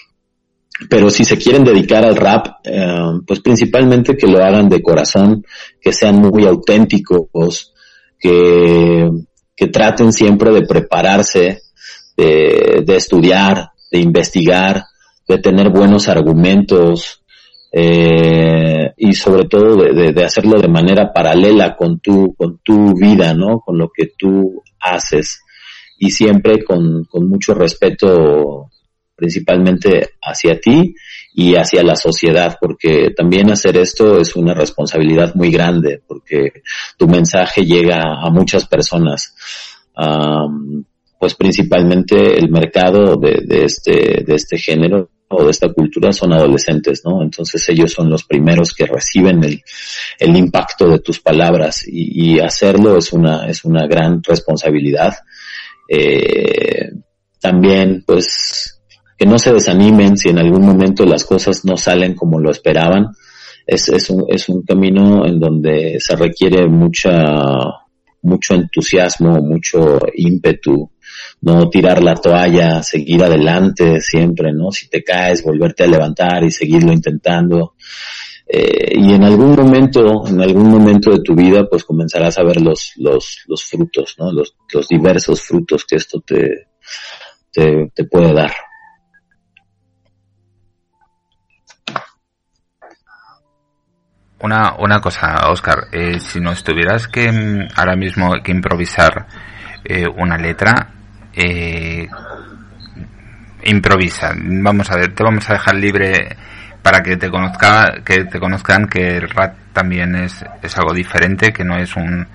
pero si se quieren dedicar al rap, um, pues principalmente que lo hagan de corazón, que sean muy auténticos, que, que traten siempre de prepararse, de, de estudiar, de investigar, de tener buenos argumentos eh, y sobre todo de, de, hacerlo de manera paralela con tu, con tu vida, ¿no? Con lo que tú haces y siempre con, con mucho respeto principalmente hacia ti y hacia la sociedad, porque también hacer esto es una responsabilidad muy grande, porque tu mensaje llega a muchas personas. pues principalmente el mercado de, este, de este género o de esta cultura son adolescentes, ¿no? Entonces ellos son los primeros que reciben el, el impacto de tus palabras y, y, hacerlo es una, es una gran responsabilidad. Eh, también, pues, que no se desanimen si en algún momento las cosas no salen como lo esperaban. Es, es, un, es un camino en donde se requiere mucha, mucho entusiasmo, mucho ímpetu, no tirar la toalla, seguir adelante siempre, ¿no? Si te caes, volverte a levantar y seguirlo intentando. Eh, y en algún momento, en algún momento de tu vida, pues comenzarás a ver los, los, los frutos, ¿no? Los, los diversos frutos que esto te, te, te puede dar. Una, una cosa, Oscar, eh, si nos tuvieras que mm, ahora mismo que improvisar eh, una letra, eh, improvisa. Vamos a ver, te vamos a dejar libre para que te conozca, que te conozcan que el rap también es, es algo diferente, que no es un,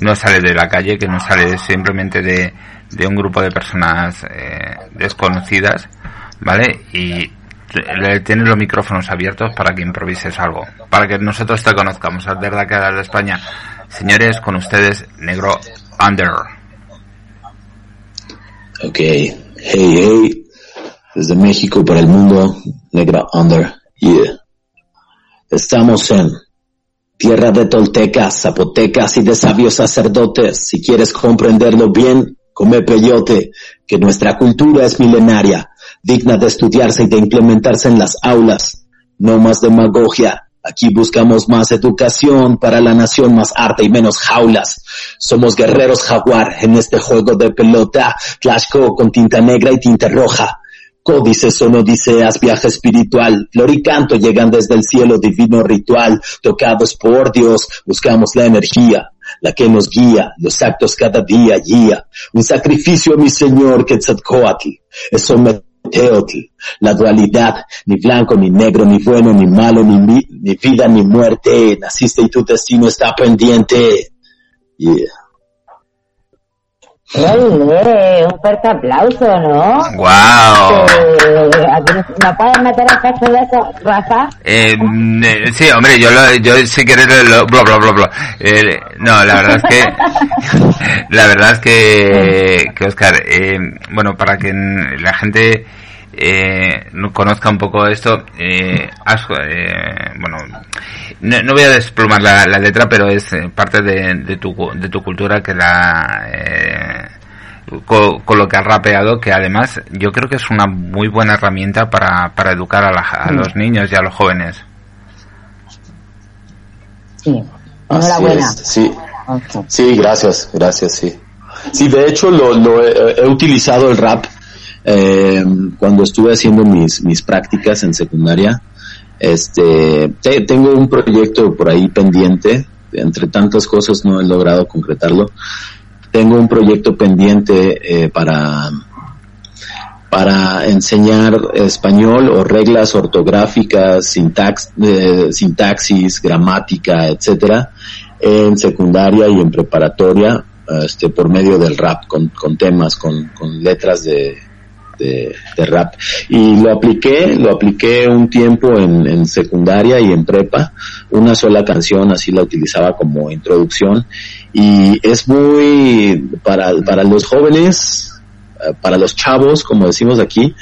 no sale de la calle, que no sale simplemente de, de un grupo de personas eh, desconocidas, ¿vale? Y tienes los micrófonos abiertos para que improvises algo, para que nosotros te conozcamos. Es verdad que de España. Señores, con ustedes, Negro Under. Ok, hey, hey, desde México para el mundo, Negro Under, yeah. Estamos en tierra de toltecas, zapotecas y de sabios sacerdotes. Si quieres comprenderlo bien, come peyote, que nuestra cultura es milenaria digna de estudiarse y de implementarse en las aulas. No más demagogia. Aquí buscamos más educación para la nación, más arte y menos jaulas. Somos guerreros jaguar en este juego de pelota, flashco con tinta negra y tinta roja. Códices son odiseas, viaje espiritual, flor y canto llegan desde el cielo, divino ritual, tocados por Dios, buscamos la energía, la que nos guía, los actos cada día, guía. Un sacrificio mi Señor Quetzalcoatl, eso me Teotl, la dualidad, ni blanco, ni negro, ni bueno, ni malo, ni, vida, ni muerte, naciste y tu destino está pendiente. Yeah. Oye, un fuerte aplauso, ¿no? ¡Wow! Eh, ¿Me puedes meter el texto de eso, Rafa? Eh, eh, sí, hombre, yo, lo, yo si quieres lo, bla, bla, bla, bla. Eh, no, la verdad es que, la verdad es que, que Oscar, eh, bueno, para que la gente eh, no conozca un poco esto, eh, eh, bueno, no, no, voy a desplumar la, la letra, pero es eh, parte de, de, tu, de tu cultura que la, eh, con, con, lo que has rapeado, que además yo creo que es una muy buena herramienta para, para educar a, la, a los niños y a los jóvenes. Sí, enhorabuena. Sí, sí, gracias, gracias, sí. Sí, de hecho lo, lo he, he utilizado el rap eh, cuando estuve haciendo mis, mis prácticas en secundaria, este, te, tengo un proyecto por ahí pendiente, entre tantas cosas no he logrado concretarlo. Tengo un proyecto pendiente eh, para para enseñar español o reglas ortográficas, sintax, eh, sintaxis, gramática, etcétera, en secundaria y en preparatoria, este, por medio del rap, con, con temas, con, con letras de, de, rap. Y lo apliqué, lo apliqué un tiempo en, en, secundaria y en prepa, una sola canción, así la utilizaba como introducción. Y es muy, para, para los jóvenes, eh, para los chavos, como decimos aquí,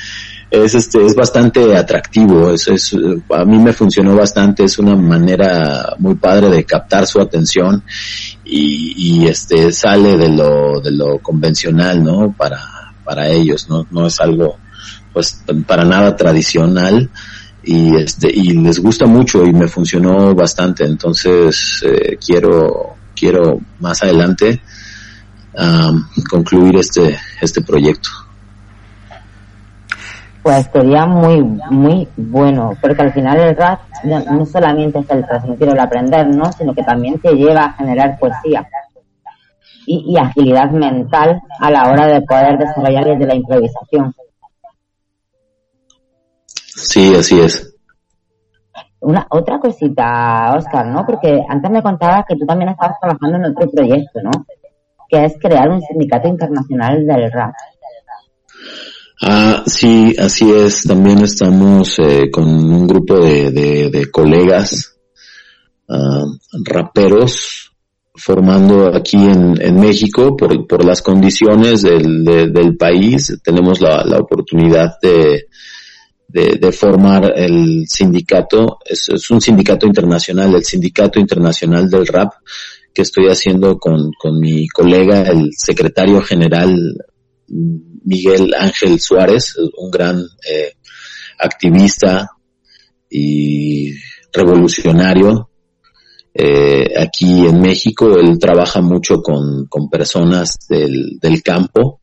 es este es bastante atractivo es, es a mí me funcionó bastante es una manera muy padre de captar su atención y, y este sale de lo de lo convencional no para para ellos, no, no es algo pues para nada tradicional y este y les gusta mucho y me funcionó bastante. Entonces eh, quiero quiero más adelante um, concluir este este proyecto. Pues sería muy, muy bueno, porque al final el rap no solamente es el transmitir o el aprender, ¿no? Sino que también te lleva a generar poesía y, agilidad mental a la hora de poder desarrollar desde la improvisación. Sí, así es. Una otra cosita, Oscar, ¿no? Porque antes me contabas que tú también estabas trabajando en otro proyecto, ¿no? Que es crear un sindicato internacional del rap. Ah, sí, así es. También estamos eh, con un grupo de, de, colegas ah, raperos formando aquí en, en México por, por, las condiciones del, del país. Tenemos la, la oportunidad de, de, formar el sindicato. Es, un sindicato internacional, el Sindicato Internacional del Rap que estoy haciendo con, con mi colega, el secretario general Miguel Ángel Suárez, un gran eh, activista y revolucionario eh, aquí en México. Él trabaja mucho con, personas del, campo,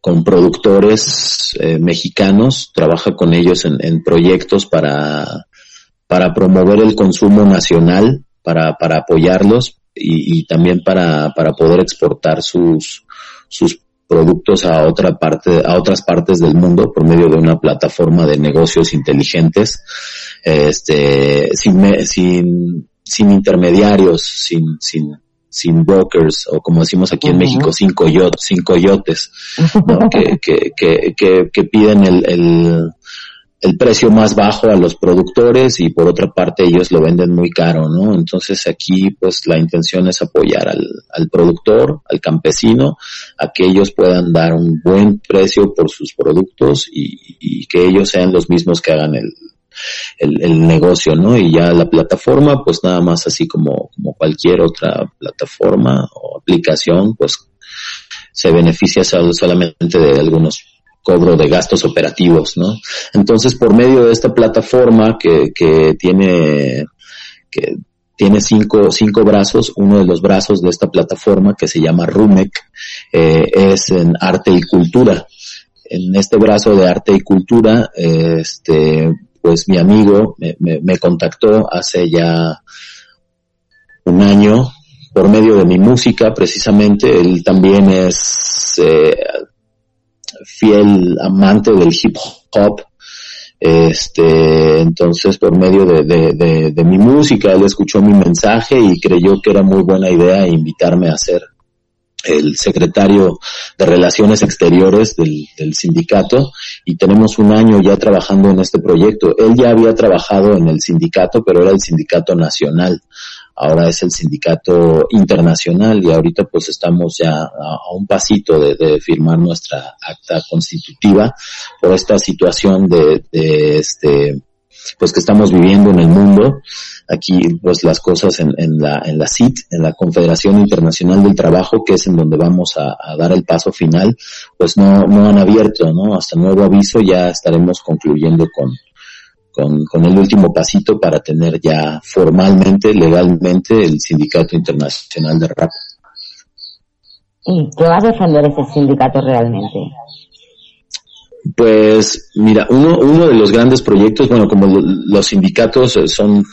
con productores eh, mexicanos, trabaja con ellos en, proyectos para, para promover el consumo nacional, para, para apoyarlos y, y también para, para poder exportar sus, sus productos a otra parte, a otras partes del mundo por medio de una plataforma de negocios inteligentes, este, sin, sin, sin intermediarios, sin, sin, sin brokers, o como decimos aquí en México, sin, coyotes, sin coyotes, que, que, que, que, piden el, el, el precio más bajo a los productores y por otra parte ellos lo venden muy caro, ¿no? Entonces aquí pues la intención es apoyar al, al productor, al campesino, a que ellos puedan dar un buen precio por sus productos y, y que ellos sean los mismos que hagan el, el, el, negocio, ¿no? Y ya la plataforma, pues nada más así como, como cualquier otra plataforma o aplicación, pues se beneficia solamente de algunos cobro de gastos operativos, ¿no? Entonces, por medio de esta plataforma que, que tiene, que tiene cinco, cinco brazos, uno de los brazos de esta plataforma que se llama RUMEC, eh, es en arte y cultura. En este brazo de arte y cultura, este, pues mi amigo me, me, contactó hace ya un año por medio de mi música, precisamente. Él también es eh, fiel amante del hip hop. Este, entonces por medio de, de, de, mi música, él escuchó mi mensaje y creyó que era muy buena idea invitarme a ser el secretario de Relaciones Exteriores del, del, sindicato y tenemos un año ya trabajando en este proyecto. Él ya había trabajado en el sindicato, pero era el sindicato nacional ahora es el sindicato internacional y ahorita pues estamos ya a, un pasito de, firmar nuestra acta constitutiva por esta situación de, este pues que estamos viviendo en el mundo aquí pues las cosas en, la en la CIT en la Confederación Internacional del Trabajo que es en donde vamos a, a, dar el paso final pues no no han abierto no hasta nuevo aviso ya estaremos concluyendo con con, el último pasito para tener ya formalmente, legalmente, el Sindicato Internacional de Rap. ¿Y qué va a defender ese sindicato realmente? Pues mira, uno, uno de los grandes proyectos, bueno, como los sindicatos eh, son,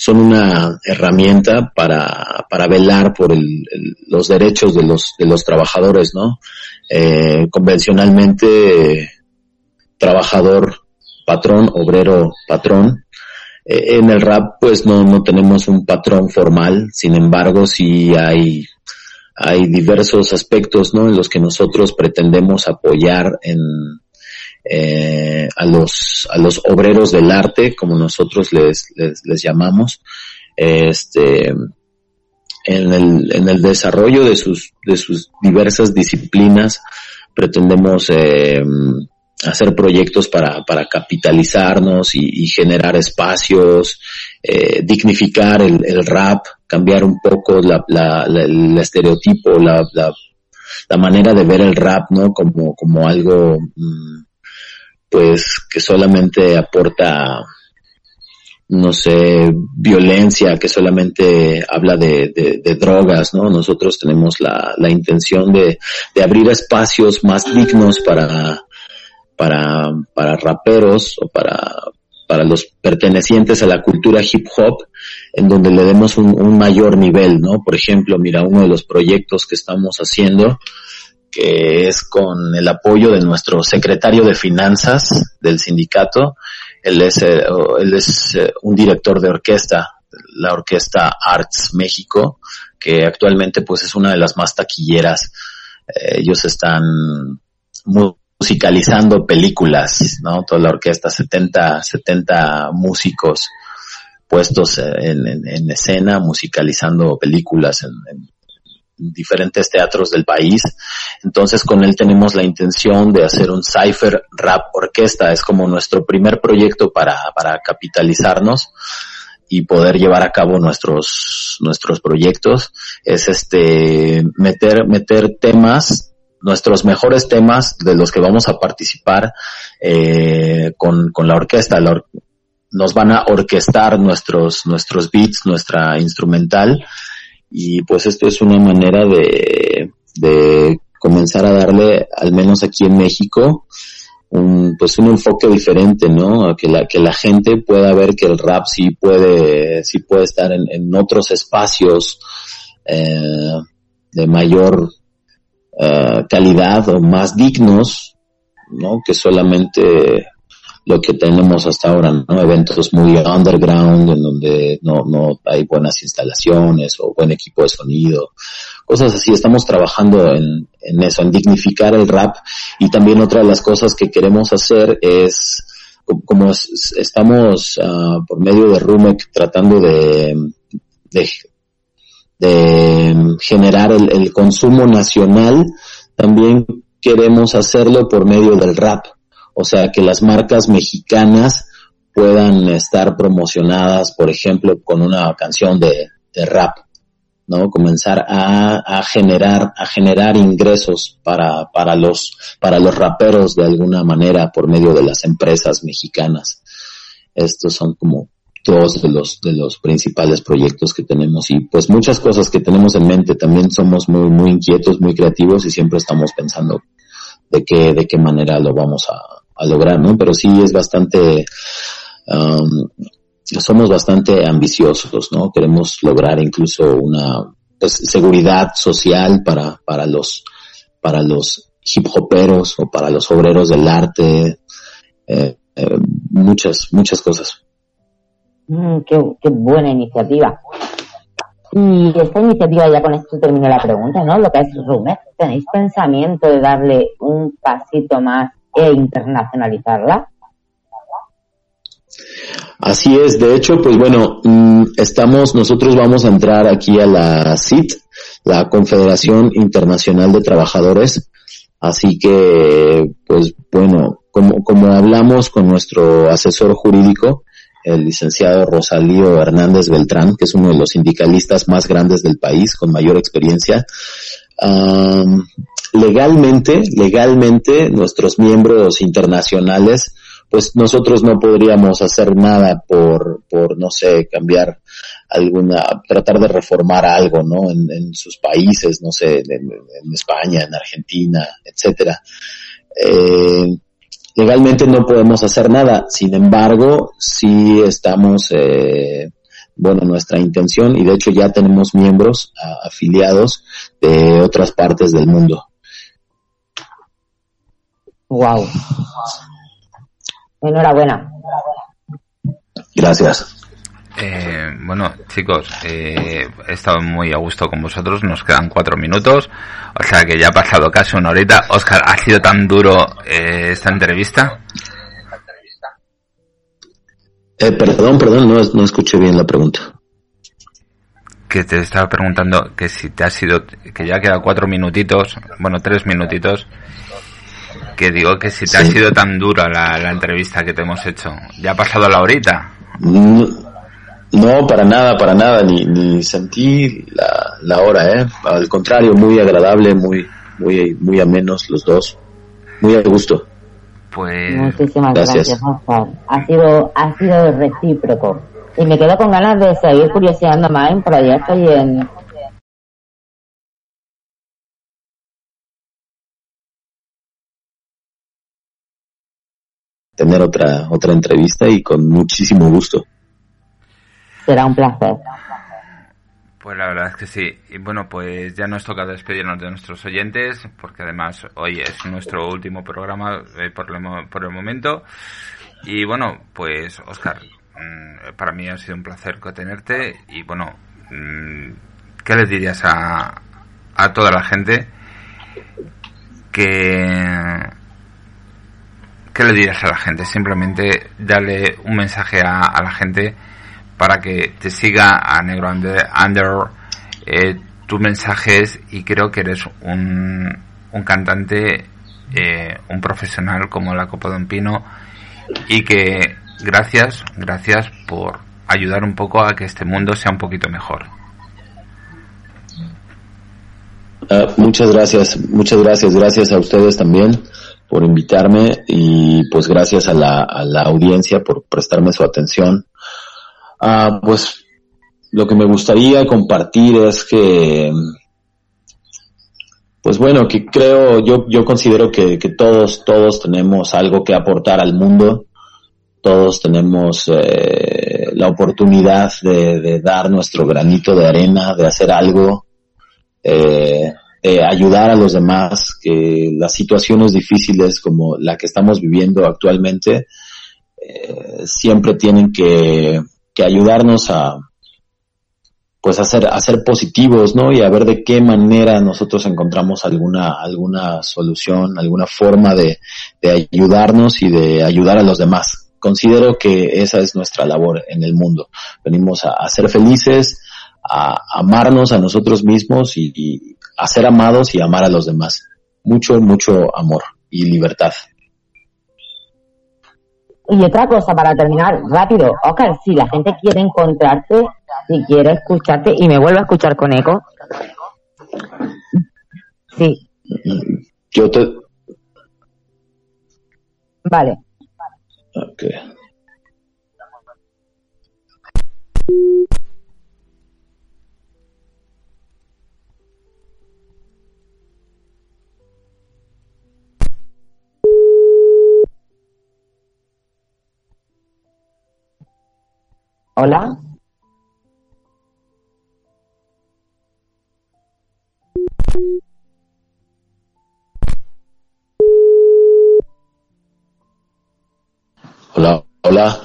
son una herramienta para, para velar por el, los derechos de los, de los trabajadores, ¿no? Eh, convencionalmente, trabajador patrón, obrero, patrón. Eh, en el rap pues no, no tenemos un patrón formal, sin embargo sí hay, hay diversos aspectos ¿no? en los que nosotros pretendemos apoyar en, eh, a los a los obreros del arte como nosotros les, les, llamamos este en el, en el desarrollo de sus de sus diversas disciplinas pretendemos eh, hacer proyectos para, para capitalizarnos y, generar espacios, eh, dignificar el, el, rap, cambiar un poco la, la, el estereotipo, la, la, la, manera de ver el rap, ¿no? Como, como algo, mm, pues, que solamente aporta, no sé, violencia, que solamente habla de, de, de drogas, ¿no? Nosotros tenemos la, la intención de, de abrir espacios más dignos para, para, para raperos o para, para los pertenecientes a la cultura hip hop, en donde le demos un, un, mayor nivel, ¿no? Por ejemplo, mira, uno de los proyectos que estamos haciendo, que es con el apoyo de nuestro secretario de finanzas del sindicato, él es, eh, él es eh, un director de orquesta, la orquesta Arts México, que actualmente pues es una de las más taquilleras. Eh, ellos están musicalizando películas, ¿no? Toda la orquesta, 70, 70 músicos puestos en, en, escena, musicalizando películas en, en, diferentes teatros del país. Entonces con él tenemos la intención de hacer un cipher rap orquesta. Es como nuestro primer proyecto para, para capitalizarnos y poder llevar a cabo nuestros, nuestros proyectos. Es este, meter, meter temas nuestros mejores temas de los que vamos a participar eh, con, con la orquesta. La nos van a orquestar nuestros, nuestros beats, nuestra instrumental y pues esto es una manera de, de comenzar a darle, al menos aquí en México, un, pues un enfoque diferente, ¿no? Que la, que la gente pueda ver que el rap sí puede, sí puede estar en, en otros espacios, eh, de mayor uh, calidad o más dignos, ¿no? Que solamente lo que tenemos hasta ahora, ¿no? Eventos muy underground en donde no, no hay buenas instalaciones o buen equipo de sonido, cosas así. Estamos trabajando en, en eso, en dignificar el rap y también otra de las cosas que queremos hacer es como estamos uh, por medio de Rumek tratando de, de, de generar el consumo nacional, también queremos hacerlo por medio del rap o sea, que las marcas mexicanas puedan estar promocionadas, por ejemplo, con una canción de, rap, ¿no? Comenzar a, a, generar, a generar ingresos para, para los, para los raperos de alguna manera por medio de las empresas mexicanas. Estos son como dos de los, de los principales proyectos que tenemos y pues muchas cosas que tenemos en mente. También somos muy, muy inquietos, muy creativos y siempre estamos pensando de qué, de qué manera lo vamos a, a lograr, ¿no? Pero sí es bastante, um, somos bastante ambiciosos, ¿no? Queremos lograr incluso una pues, seguridad social para, para los, para los hip hoperos o para los obreros del arte, eh, eh, muchas, muchas cosas. Mm, qué, buena iniciativa. Y esta iniciativa, ya con esto termino la pregunta, ¿no? Lo que es Rumet, ¿tenéis pensamiento de darle un pasito más e internacionalizarla. Así es, de hecho, pues bueno, mm, estamos, nosotros vamos a entrar aquí a la CIT, la Confederación Internacional de Trabajadores, así que, pues bueno, como, como hablamos con nuestro asesor jurídico, el licenciado Rosalío Hernández Beltrán, que es uno de los sindicalistas más grandes del país, con mayor experiencia, legalmente, legalmente nuestros miembros internacionales, pues nosotros no podríamos hacer nada por, por no sé, cambiar alguna, tratar de reformar algo, ¿no? En, sus países, no sé, en, España, en Argentina, etcétera. Eh, legalmente no podemos hacer nada, sin embargo, sí estamos, eh, bueno, nuestra intención, y de hecho ya tenemos miembros afiliados de otras partes del mundo. Wow. Enhorabuena. Gracias. Eh, bueno, chicos, eh, he estado muy a gusto con vosotros. Nos quedan cuatro minutos, o sea que ya ha pasado casi una horita. Oscar, ¿ha sido tan duro eh, esta entrevista? Eh, perdón, perdón, no, no escuché bien la pregunta. Que te estaba preguntando que si te ha sido, que ya queda cuatro minutitos, bueno, tres minutitos, que digo que si te sí. ha sido tan dura la, la, entrevista que te hemos hecho. ¿Ya ha pasado la horita? No, no para nada, para nada, ni, ni sentí la, la hora, ¿eh? Al contrario, muy agradable, muy, muy, muy amenos los dos. Muy a gusto. Pues... Muchísimas gracias, gracias Oscar. Ha sido, ha sido recíproco. Y me quedo con ganas de seguir curioseando más en proyectos y en, tener otra, otra entrevista y con muchísimo gusto. Será un placer. Pues la verdad es que sí. Y bueno, pues ya nos toca despedirnos de nuestros oyentes, porque además hoy es nuestro último programa eh, por, el, por el momento. Y bueno, pues Oscar, mm, para mí ha sido un placer tenerte y bueno, mm, ¿qué les dirías a, a toda la gente que ¿qué le dirías a la gente? Simplemente darle un mensaje a, la gente para que te siga a Negro Under, eh, tus mensajes y creo que eres un, un cantante, eh, un profesional como la Copa de un Pino y que gracias, gracias por ayudar un poco a que este mundo sea un poquito mejor. Ah, muchas gracias, muchas gracias, gracias a ustedes también por invitarme y pues gracias a la, a la audiencia por prestarme su atención. Ah, pues lo que me gustaría compartir es que, pues bueno, que creo, yo, yo considero que, que todos, todos tenemos algo que aportar al mundo, todos tenemos eh, la oportunidad de, de, dar nuestro granito de arena, de hacer algo, eh, de ayudar a los demás, que las situaciones difíciles como la que estamos viviendo actualmente eh, siempre tienen que, ayudarnos a pues a ser, a ser positivos, ¿no? Y a ver de qué manera nosotros encontramos alguna, alguna solución, alguna forma de, ayudarnos y de ayudar a los demás. Considero que esa es nuestra labor en el mundo. Venimos a, ser felices, a amarnos a nosotros mismos y, a ser amados y amar a los demás. Mucho, mucho amor y libertad. Y otra cosa para terminar, rápido, Oscar, si la gente quiere encontrarte, si quiere escucharte y me vuelve a escuchar con eco. Sí. Yo te. Vale. Okay. Hola. Hola, hola.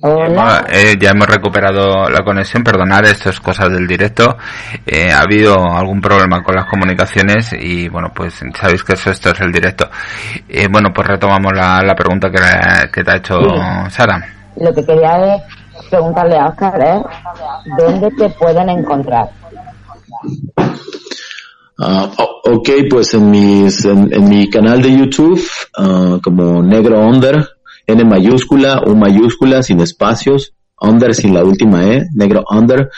Hola. Eh, ya hemos recuperado la conexión, perdonad, esto es cosas del directo. Eh, ha habido algún problema con las comunicaciones y bueno, pues sabéis que eso, esto es el directo. Eh, bueno, pues retomamos la, la pregunta que, que, te ha hecho Sí. Sara. Lo que quería es preguntarle a Oscar es dónde te pueden encontrar. O- ok, pues en mis, en, en mi canal de YouTube, ah, como Negro Under, N mayúscula, U mayúscula, sin espacios, Under sin la última E, Negro Under,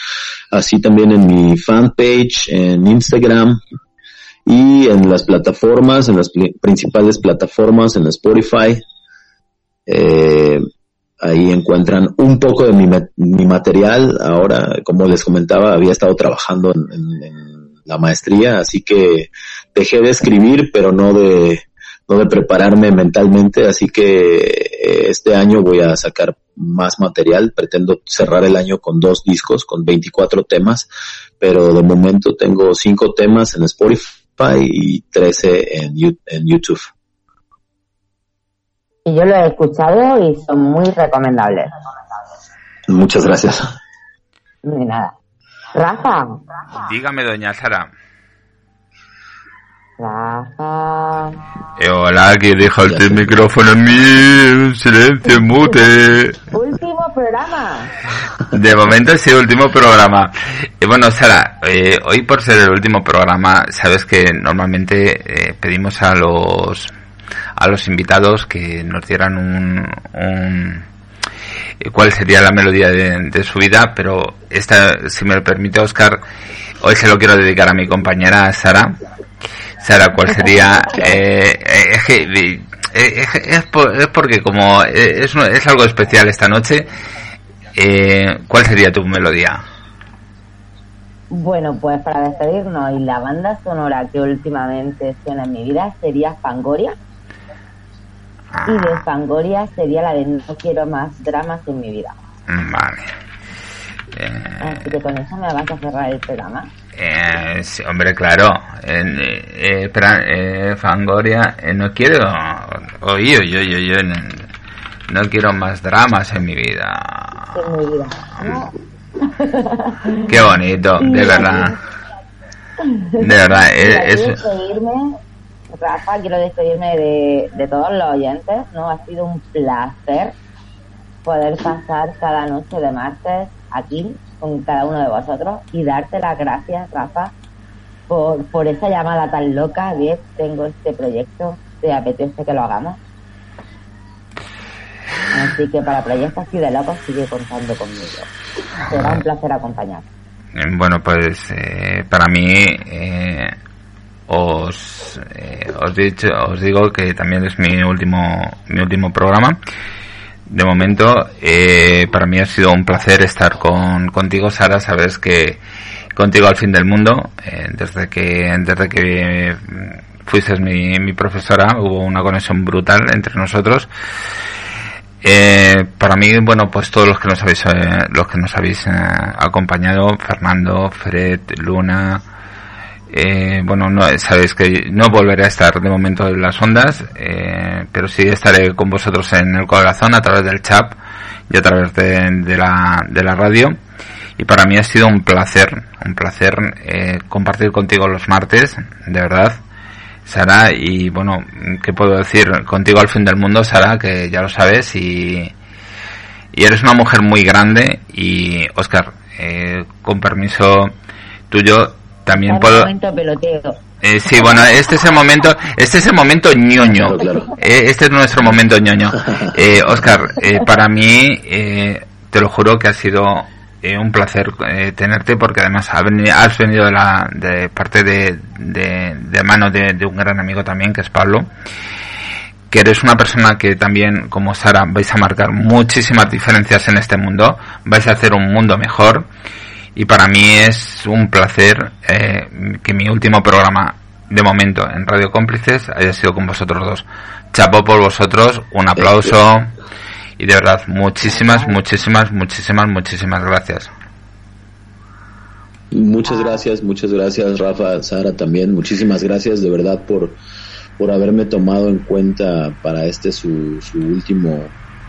así también en mi fanpage, en Instagram, y en las plataformas, en las principales plataformas, en Spotify, eh, ahí encuentran un poco de mi, mi material. Ahora, como les comentaba, había estado trabajando en, en- la maestría, así que dejé de escribir, pero no de, no de prepararme mentalmente, así que eh, este año voy a sacar más material. Pretendo cerrar el año con dos discos, con 24 temas, pero de momento tengo cinco temas en Spotify y 13 en, en YouTube. Y yo lo he escuchado y son muy recomendables. Muchas gracias. De nada. Rafa, Dígame, doña Sara. Rafa. Eh, hola, que deja el micrófono en mí, silencio, mute. Último programa. De momento es el último programa. Eh, bueno, Sara, eh, hoy por ser el último programa, sabes que normalmente eh, pedimos a los a los invitados que nos dieran un, un eh, cuál sería la melodía de, de su vida, pero esta, si me lo permite Oscar, hoy se lo quiero dedicar a mi compañera Sara. Sara, ¿cuál sería? Eh, eh, es que eh, es, es por- es porque como es, es algo especial esta noche, eh, ¿cuál sería tu melodía? Bueno, pues para despedirnos y la banda sonora que últimamente suena en mi vida sería Fangoria. Y de Fangoria sería la de no quiero más dramas en mi vida. Vale. Así que con eso me vas a cerrar el programa. Eh, sí, hombre, claro. Eh, espera, eh, Fangoria, no quiero. Oye, oye, oye, oye, no quiero más dramas en mi vida. En mi vida. Qué bonito, de verdad. De verdad, es. Despedirme, Rafa, quiero despedirme de, de todos los oyentes, ¿no? Ha sido un placer poder pasar cada noche de martes aquí con cada uno de vosotros y darte las gracias, Rafa, por, por esa llamada tan loca de tengo este proyecto, te apetece que lo hagamos. Así que para proyectos así de locos sigue contando conmigo. Será un placer acompañar. Bueno, pues eh, para mí eh, os eh, os, dicho, os digo que también es mi último mi último programa de momento, eh, para mí ha sido un placer estar con, contigo, Sara. Sabes que contigo al fin del mundo, eh, desde que, desde que fuiste mi, mi profesora, hubo una conexión brutal entre nosotros. Eh, para mí, bueno, pues todos los que nos habéis, eh, los que nos habéis acompañado, Fernando, Fred, Luna, eh, bueno, no, sabéis que no volveré a estar de momento en las ondas, eh, pero sí estaré con vosotros en el corazón a través del chat y a través de, la, de la radio. Y para mí ha sido un placer, un placer eh, compartir contigo los martes, de verdad, Sara. Y bueno, ¿qué puedo decir? Contigo al fin del mundo, Sara, que ya lo sabes, y, y eres una mujer muy grande. Y Oscar, eh, con permiso tuyo, también puedo eh, sí, bueno, este es el momento, este es el momento ñoño. Eh, este es nuestro momento ñoño. Eh, Oscar, eh, para mí, eh, te lo juro que ha sido un placer tenerte porque además has venido de, la, de parte de, de, de mano de, de un gran amigo también, que es Pablo que eres una persona que también, como Sara, vais a marcar muchísimas diferencias en este mundo, vais a hacer un mundo mejor y para mí es un placer eh, que mi último programa de momento en Radio Cómplices haya sido con vosotros dos. Chapo por vosotros, un aplauso y de verdad muchísimas, muchísimas, muchísimas, muchísimas gracias. Muchas gracias, muchas gracias Rafa, Sara también, muchísimas gracias de verdad por, por haberme tomado en cuenta para este su, su último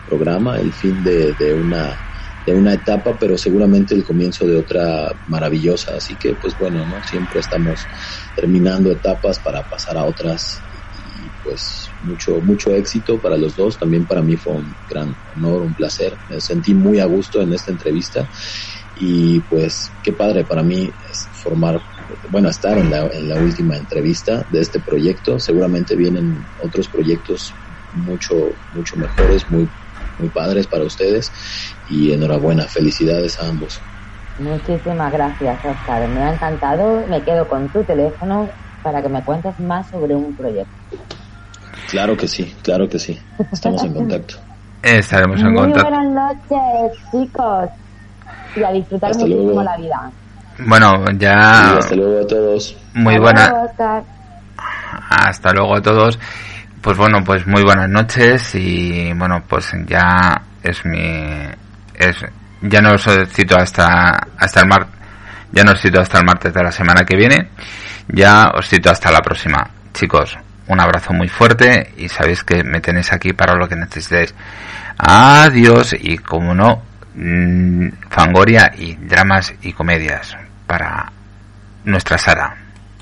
programa, el fin de, de una de una etapa, pero seguramente el comienzo de otra maravillosa. Así que, pues bueno, ¿no? Siempre estamos terminando etapas para pasar a otras y pues mucho, mucho éxito para los dos. También para mí fue un gran honor, un placer. Me sentí muy a gusto en esta entrevista y pues qué padre para mí es formar, bueno, estar en la, en la última entrevista de este proyecto. Seguramente vienen otros proyectos mucho, mucho mejores, muy muy padres para ustedes y enhorabuena, felicidades a ambos. Muchísimas gracias, Oscar. Me ha encantado. Me quedo con tu teléfono para que me cuentes más sobre un proyecto. Claro que sí, claro que sí. Estamos en contacto. Estaremos en contacto. Muy buenas noches, chicos. Y a disfrutar Hasta muchísimo luego. la vida. Bueno, ya. Y hasta luego a todos. Muy Hasta buena. luego, Oscar. Hasta luego a todos. Pues bueno, pues muy buenas noches y bueno, pues ya es mi es ya no os cito hasta hasta el mar ya no os cito hasta el martes de la semana que viene, ya os cito hasta la próxima. Chicos, un abrazo muy fuerte y sabéis que me tenéis aquí para lo que necesitéis. Adiós y como no mm, Fangoria y dramas y comedias para nuestra Sara.